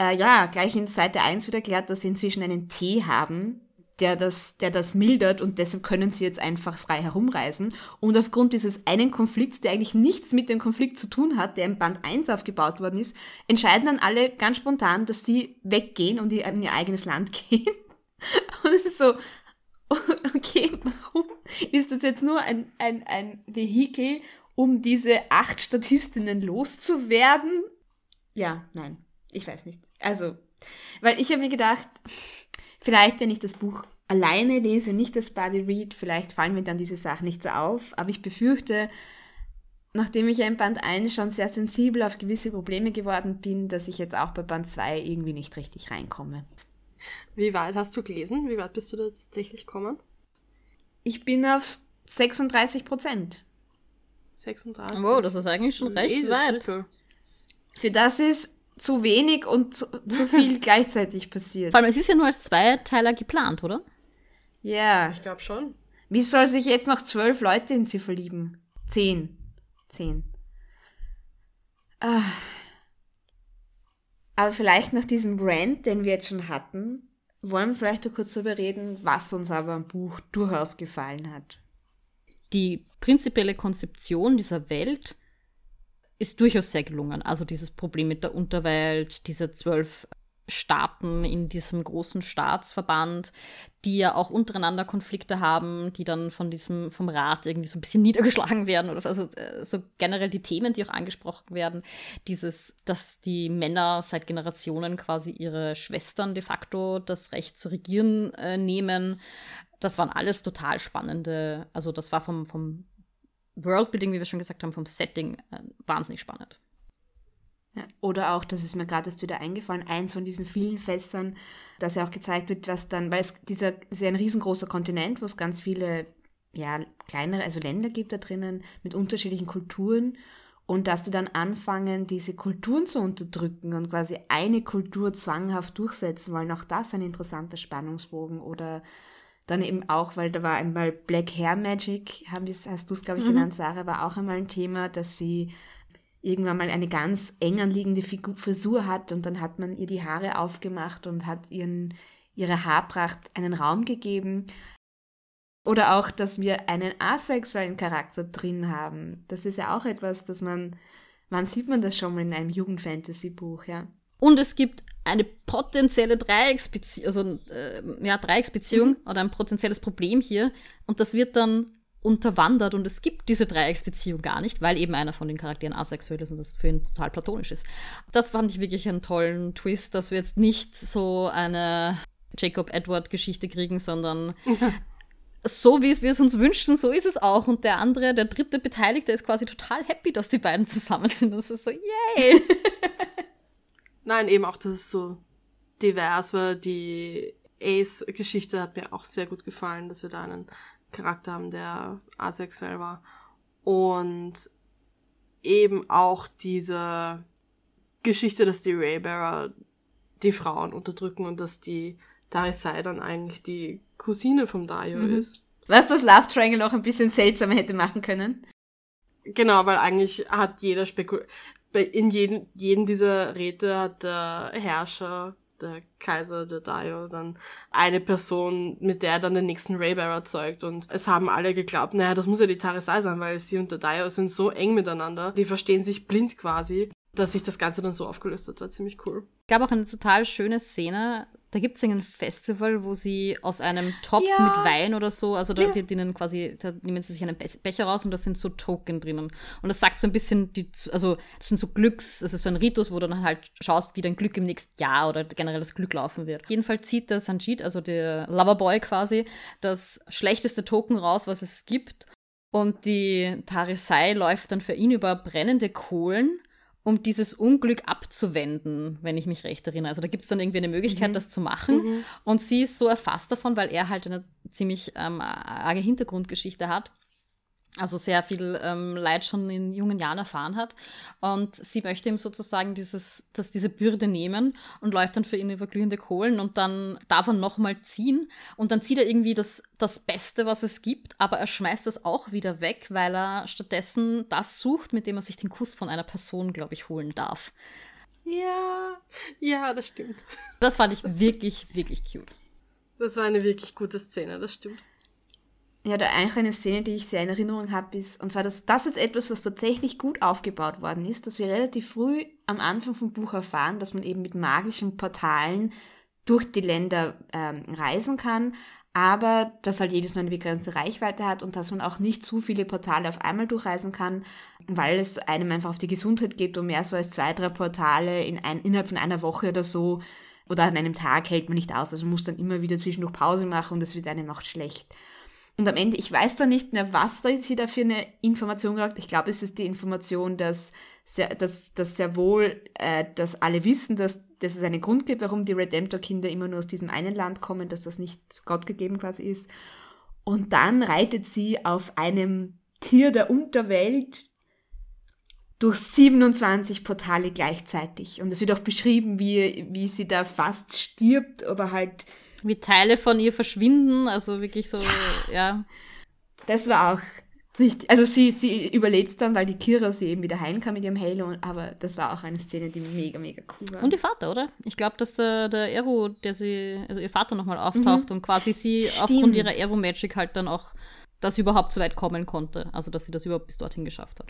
Äh, ja, gleich in Seite 1 wird erklärt, dass sie inzwischen einen Tee haben, der das, der das mildert und deshalb können sie jetzt einfach frei herumreisen. Und aufgrund dieses einen Konflikts, der eigentlich nichts mit dem Konflikt zu tun hat, der im Band 1 aufgebaut worden ist, entscheiden dann alle ganz spontan, dass sie weggehen und in ihr eigenes Land [laughs] gehen. Und es ist so, [laughs] okay, warum ist das jetzt nur ein, ein, ein Vehikel, um diese acht Statistinnen loszuwerden? Ja, nein, ich weiß nicht. Also, weil ich habe mir gedacht, vielleicht, wenn ich das Buch alleine lese und nicht das Body Read, vielleicht fallen mir dann diese Sachen nicht so auf. Aber ich befürchte, nachdem ich ja in Band 1 schon sehr sensibel auf gewisse Probleme geworden bin, dass ich jetzt auch bei Band 2 irgendwie nicht richtig reinkomme. Wie weit hast du gelesen? Wie weit bist du da tatsächlich gekommen? Ich bin auf 36 Prozent. 36. Wow, das ist eigentlich schon recht weit. Für das ist zu wenig und zu, zu viel [laughs] gleichzeitig passiert. Vor allem, es ist ja nur als Zweiteiler geplant, oder? Ja. Ich glaube schon. Wie soll sich jetzt noch zwölf Leute in sie verlieben? Zehn. Zehn. Ah. Aber vielleicht nach diesem Rant, den wir jetzt schon hatten, wollen wir vielleicht noch kurz darüber reden, was uns aber am Buch durchaus gefallen hat. Die prinzipielle Konzeption dieser Welt ist durchaus sehr gelungen. Also dieses Problem mit der Unterwelt, diese zwölf Staaten in diesem großen Staatsverband, die ja auch untereinander Konflikte haben, die dann von diesem, vom Rat irgendwie so ein bisschen [laughs] niedergeschlagen werden. Oder also äh, so generell die Themen, die auch angesprochen werden. Dieses, dass die Männer seit Generationen quasi ihre Schwestern de facto das Recht zu regieren äh, nehmen. Das waren alles total spannende, also das war vom, vom Worldbuilding, wie wir schon gesagt haben, vom Setting äh, wahnsinnig spannend. Ja. Oder auch, das ist mir gerade erst wieder eingefallen, eins von diesen vielen Fässern, dass ja auch gezeigt wird, was dann, weil es dieser ist ja ein riesengroßer Kontinent, wo es ganz viele ja, kleinere, also Länder gibt da drinnen mit unterschiedlichen Kulturen und dass sie dann anfangen, diese Kulturen zu unterdrücken und quasi eine Kultur zwanghaft durchsetzen wollen. Auch das ein interessanter Spannungsbogen oder dann eben auch, weil da war einmal Black Hair Magic, haben wir, hast du es, glaube ich, Mhm. genannt, Sarah, war auch einmal ein Thema, dass sie irgendwann mal eine ganz eng anliegende Frisur hat und dann hat man ihr die Haare aufgemacht und hat ihren, ihrer Haarpracht einen Raum gegeben. Oder auch, dass wir einen asexuellen Charakter drin haben. Das ist ja auch etwas, dass man, wann sieht man das schon mal in einem Jugendfantasy-Buch, ja? Und es gibt eine potenzielle Dreiecksbeziehung, also äh, ja, Dreiecksbeziehung oder ein potenzielles Problem hier. Und das wird dann unterwandert und es gibt diese Dreiecksbeziehung gar nicht, weil eben einer von den Charakteren asexuell ist und das für ihn total platonisch ist. Das fand ich wirklich einen tollen Twist, dass wir jetzt nicht so eine Jacob-Edward-Geschichte kriegen, sondern so wie wir es uns wünschen, so ist es auch. Und der andere, der dritte Beteiligte, ist quasi total happy, dass die beiden zusammen sind. Das ist so, yay! [laughs] Nein, eben auch, dass es so divers war. Die Ace-Geschichte hat mir auch sehr gut gefallen, dass wir da einen Charakter haben, der asexuell war. Und eben auch diese Geschichte, dass die Raybearer die Frauen unterdrücken und dass die Darisai dann eigentlich die Cousine vom Dario Mhm. ist. Was das Love Triangle noch ein bisschen seltsamer hätte machen können. Genau, weil eigentlich hat jeder spekul bei- in jedem, jedem dieser Räte hat der Herrscher, der Kaiser, der Dario, dann eine Person, mit der er dann den nächsten Raybearer zeugt. Und es haben alle geglaubt, naja, das muss ja die Tarisai sein, weil sie und der Dario sind so eng miteinander. Die verstehen sich blind quasi, dass sich das Ganze dann so aufgelöst hat. War ziemlich cool. gab auch eine total schöne Szene. Da gibt es ein Festival, wo sie aus einem Topf Ja. mit Wein oder so, also da Ja. wird ihnen quasi, da nehmen sie sich einen Be Becher raus und da sind so Token drinnen. Und das sagt so ein bisschen, die, also das sind so Glücks, das ist so ein Ritus, wo du dann halt schaust, wie dein Glück im nächsten Jahr oder generell das Glück laufen wird. Jedenfalls zieht der Sanjit, also der Loverboy quasi, das schlechteste Token raus, was es gibt. Und die Tarisai läuft dann für ihn über brennende Kohlen um dieses Unglück abzuwenden, wenn ich mich recht erinnere. Also da gibt es dann irgendwie eine Möglichkeit, das zu machen. Und sie ist so erfasst davon, weil er halt eine ziemlich ähm, arge Hintergrundgeschichte hat. Also sehr viel ähm, Leid schon in jungen Jahren erfahren hat. Und sie möchte ihm sozusagen dieses, dass diese Bürde nehmen und läuft dann für ihn über glühende Kohlen und dann darf er nochmal ziehen. Und dann zieht er irgendwie das, das Beste, was es gibt, aber er schmeißt das auch wieder weg, weil er stattdessen das sucht, mit dem er sich den Kuss von einer Person, glaube ich, holen darf. Ja. Ja, das stimmt. Das fand ich wirklich, wirklich cute. Das war eine wirklich gute Szene, das stimmt. Ja, da eigentlich eine Szene, die ich sehr in Erinnerung habe, ist, und zwar, dass das ist etwas, was tatsächlich gut aufgebaut worden ist, dass wir relativ früh am Anfang vom Buch erfahren, dass man eben mit magischen Portalen durch die Länder ähm, reisen kann, aber dass halt jedes Mal eine begrenzte Reichweite hat und dass man auch nicht zu viele Portale auf einmal durchreisen kann, weil es einem einfach auf die Gesundheit geht und mehr so als zwei, drei Portale in ein, innerhalb von einer Woche oder so oder an einem Tag hält man nicht aus. Also man muss dann immer wieder zwischendurch Pause machen und es wird einem auch schlecht. Und am Ende, ich weiß da nicht mehr, was da sie da für eine Information gesagt. Ich glaube, es ist die Information, dass sehr, dass, dass sehr wohl, äh, dass alle wissen, dass, dass es einen Grund gibt, warum die Redemptor-Kinder immer nur aus diesem einen Land kommen, dass das nicht Gott gegeben quasi ist. Und dann reitet sie auf einem Tier der Unterwelt durch 27 Portale gleichzeitig. Und es wird auch beschrieben, wie, wie sie da fast stirbt, aber halt wie Teile von ihr verschwinden, also wirklich so, ja. ja. Das war auch richtig. Also sie, sie überlebt dann, weil die Kira sie eben wieder heilen kann mit ihrem Halo, aber das war auch eine Szene, die mega, mega cool war. Und ihr Vater, oder? Ich glaube, dass der, der Aero, der sie, also ihr Vater nochmal auftaucht mhm. und quasi sie Stimmt. aufgrund ihrer Aero-Magic halt dann auch, dass sie überhaupt so weit kommen konnte. Also, dass sie das überhaupt bis dorthin geschafft hat.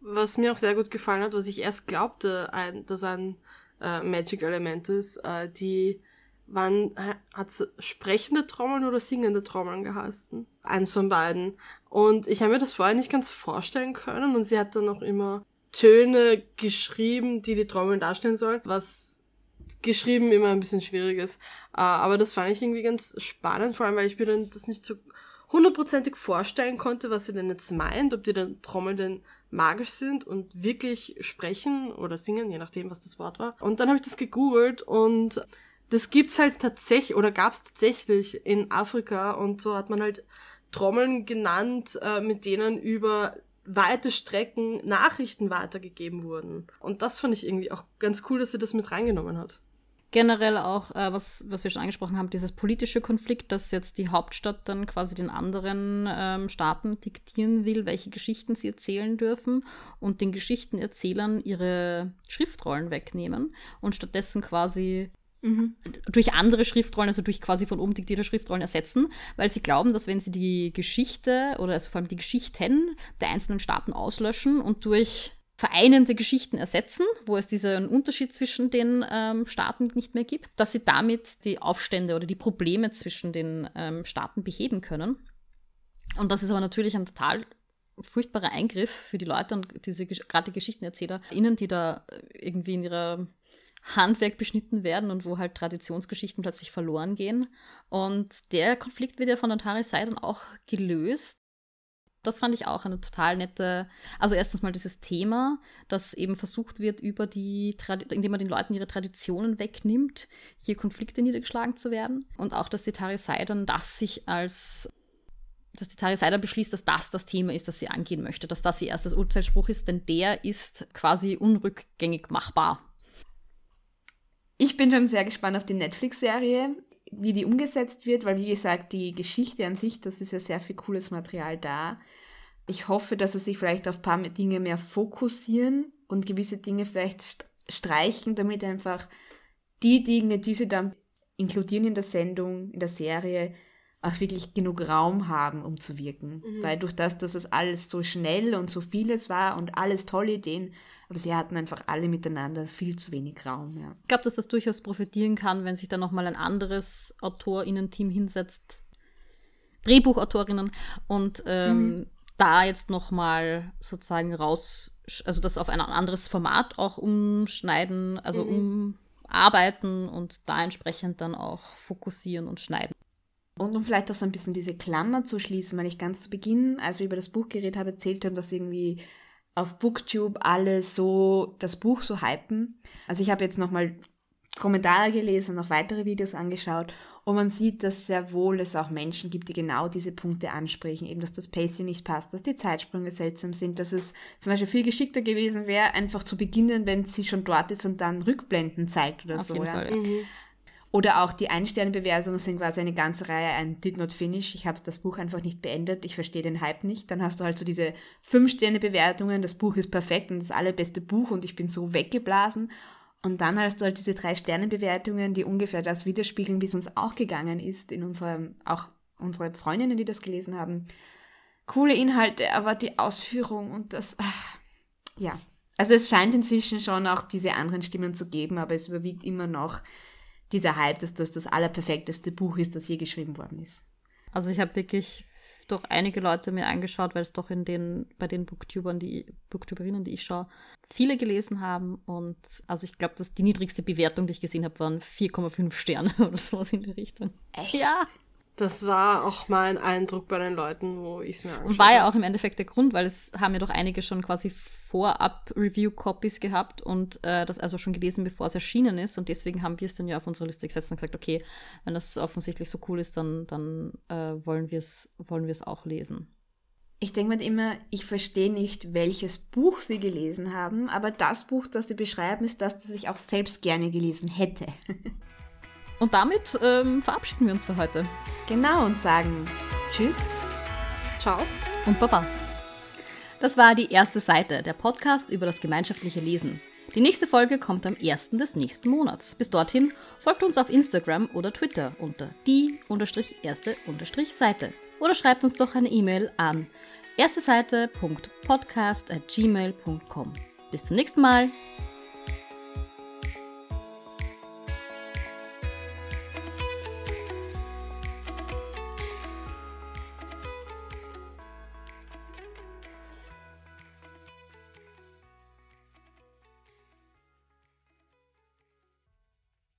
Was mir auch sehr gut gefallen hat, was ich erst glaubte, ein, dass ein äh, Magic-Element ist, äh, die Wann hat's sprechende Trommeln oder singende Trommeln geheißen? Eins von beiden. Und ich habe mir das vorher nicht ganz vorstellen können und sie hat dann auch immer Töne geschrieben, die die Trommeln darstellen sollen, was geschrieben immer ein bisschen schwierig ist. Äh, aber das fand ich irgendwie ganz spannend, vor allem weil ich mir dann das nicht so hundertprozentig vorstellen konnte, was sie denn jetzt meint, ob die dann Trommeln denn magisch sind und wirklich sprechen oder singen, je nachdem, was das Wort war. Und dann habe ich das gegoogelt und das gibt's halt tatsächlich oder gab's tatsächlich in Afrika und so hat man halt Trommeln genannt, äh, mit denen über weite Strecken Nachrichten weitergegeben wurden. Und das fand ich irgendwie auch ganz cool, dass sie das mit reingenommen hat. Generell auch, äh, was, was wir schon angesprochen haben, dieses politische Konflikt, dass jetzt die Hauptstadt dann quasi den anderen ähm, Staaten diktieren will, welche Geschichten sie erzählen dürfen und den Geschichtenerzählern ihre Schriftrollen wegnehmen und stattdessen quasi Mhm. durch andere Schriftrollen, also durch quasi von oben diktierte Schriftrollen ersetzen, weil sie glauben, dass wenn sie die Geschichte oder also vor allem die Geschichten der einzelnen Staaten auslöschen und durch vereinende Geschichten ersetzen, wo es diesen Unterschied zwischen den ähm, Staaten nicht mehr gibt, dass sie damit die Aufstände oder die Probleme zwischen den ähm, Staaten beheben können. Und das ist aber natürlich ein total furchtbarer Eingriff für die Leute und diese gerade die GeschichtenerzählerInnen, die da irgendwie in ihrer Handwerk beschnitten werden und wo halt Traditionsgeschichten plötzlich verloren gehen. Und der Konflikt wird ja von Sai dann auch gelöst. Das fand ich auch eine total nette, also erstens mal dieses Thema, dass eben versucht wird, über die, indem man den Leuten ihre Traditionen wegnimmt, hier Konflikte niedergeschlagen zu werden. Und auch, dass die Tari Sai dann das sich als dass die Tari Seider beschließt, dass das das Thema ist, das sie angehen möchte, dass das ihr erstes Urteilsspruch ist, denn der ist quasi unrückgängig machbar. Ich bin schon sehr gespannt auf die Netflix-Serie, wie die umgesetzt wird, weil wie gesagt, die Geschichte an sich, das ist ja sehr viel cooles Material da. Ich hoffe, dass sie sich vielleicht auf ein paar Dinge mehr fokussieren und gewisse Dinge vielleicht streichen, damit einfach die Dinge, die sie dann inkludieren in der Sendung, in der Serie, auch wirklich genug Raum haben, um zu wirken. Mhm. Weil durch das, dass es alles so schnell und so vieles war und alles tolle Ideen, aber sie hatten einfach alle miteinander viel zu wenig Raum. Ja. Ich glaube, dass das durchaus profitieren kann, wenn sich dann nochmal ein anderes AutorInnen-Team hinsetzt, Drehbuchautorinnen, und ähm, mhm. da jetzt nochmal sozusagen raus, also das auf ein anderes Format auch umschneiden, also mhm. umarbeiten und da entsprechend dann auch fokussieren und schneiden. Und um vielleicht auch so ein bisschen diese Klammer zu schließen, weil ich ganz zu Beginn, als wir über das Buch geredet haben, erzählt haben, dass irgendwie auf Booktube alle so das Buch so hypen. Also ich habe jetzt nochmal Kommentare gelesen und noch weitere Videos angeschaut und man sieht, dass sehr wohl es auch Menschen gibt, die genau diese Punkte ansprechen, eben dass das Pacing nicht passt, dass die Zeitsprünge seltsam sind, dass es zum Beispiel viel geschickter gewesen wäre, einfach zu beginnen, wenn sie schon dort ist und dann Rückblenden zeigt oder Auf so. ja. Fall, ja. Mhm. Oder auch die Ein-Sterne-Bewertungen sind quasi eine ganze Reihe, ein Did Not Finish. Ich habe das Buch einfach nicht beendet, ich verstehe den Hype nicht. Dann hast du halt so diese Fünf-Sterne-Bewertungen, das Buch ist perfekt und das allerbeste Buch und ich bin so weggeblasen. Und dann hast du halt diese drei Sternenbewertungen, die ungefähr das widerspiegeln, wie es uns auch gegangen ist in unserem, auch unsere Freundinnen, die das gelesen haben. Coole Inhalte, aber die Ausführung und das, ach, ja. Also es scheint inzwischen schon auch diese anderen Stimmen zu geben, aber es überwiegt immer noch dieser Hype, dass das das allerperfekteste Buch ist, das je geschrieben worden ist. Also ich habe wirklich doch einige Leute mir angeschaut, weil es doch in den, bei den Booktubern, die Booktuberinnen, die ich schaue, viele gelesen haben. Und also ich glaube, dass die niedrigste Bewertung, die ich gesehen habe, waren 4,5 Sterne [laughs] oder sowas in der Richtung. Echt? Ja. Das war auch mein Eindruck bei den Leuten, wo ich es mir angeschaut Und war ja habe. auch im Endeffekt der Grund, weil es haben ja doch einige schon quasi vorab Review-Copies gehabt und äh, das also schon gelesen, bevor es erschienen ist. Und deswegen haben wir es dann ja auf unsere Liste gesetzt und gesagt, okay, wenn das offensichtlich so cool ist, dann, dann äh, wollen wir es wollen wir es auch lesen. Ich denke mir immer, ich verstehe nicht, welches Buch sie gelesen haben, aber das Buch, das sie beschreiben, ist das, das ich auch selbst gerne gelesen hätte. [laughs] Und damit ähm, verabschieden wir uns für heute. genau, und sagen Tschüss. Ciao. und Baba. Das war die erste Seite, der Podcast über das gemeinschaftliche Lesen. Die nächste Folge kommt am 1. des nächsten Monats. Bis dorthin folgt uns auf Instagram oder Twitter unter die-erste-seite oder schreibt uns doch eine E-Mail an erste Seite.podcast@gmail.com. Bis zum nächsten Mal.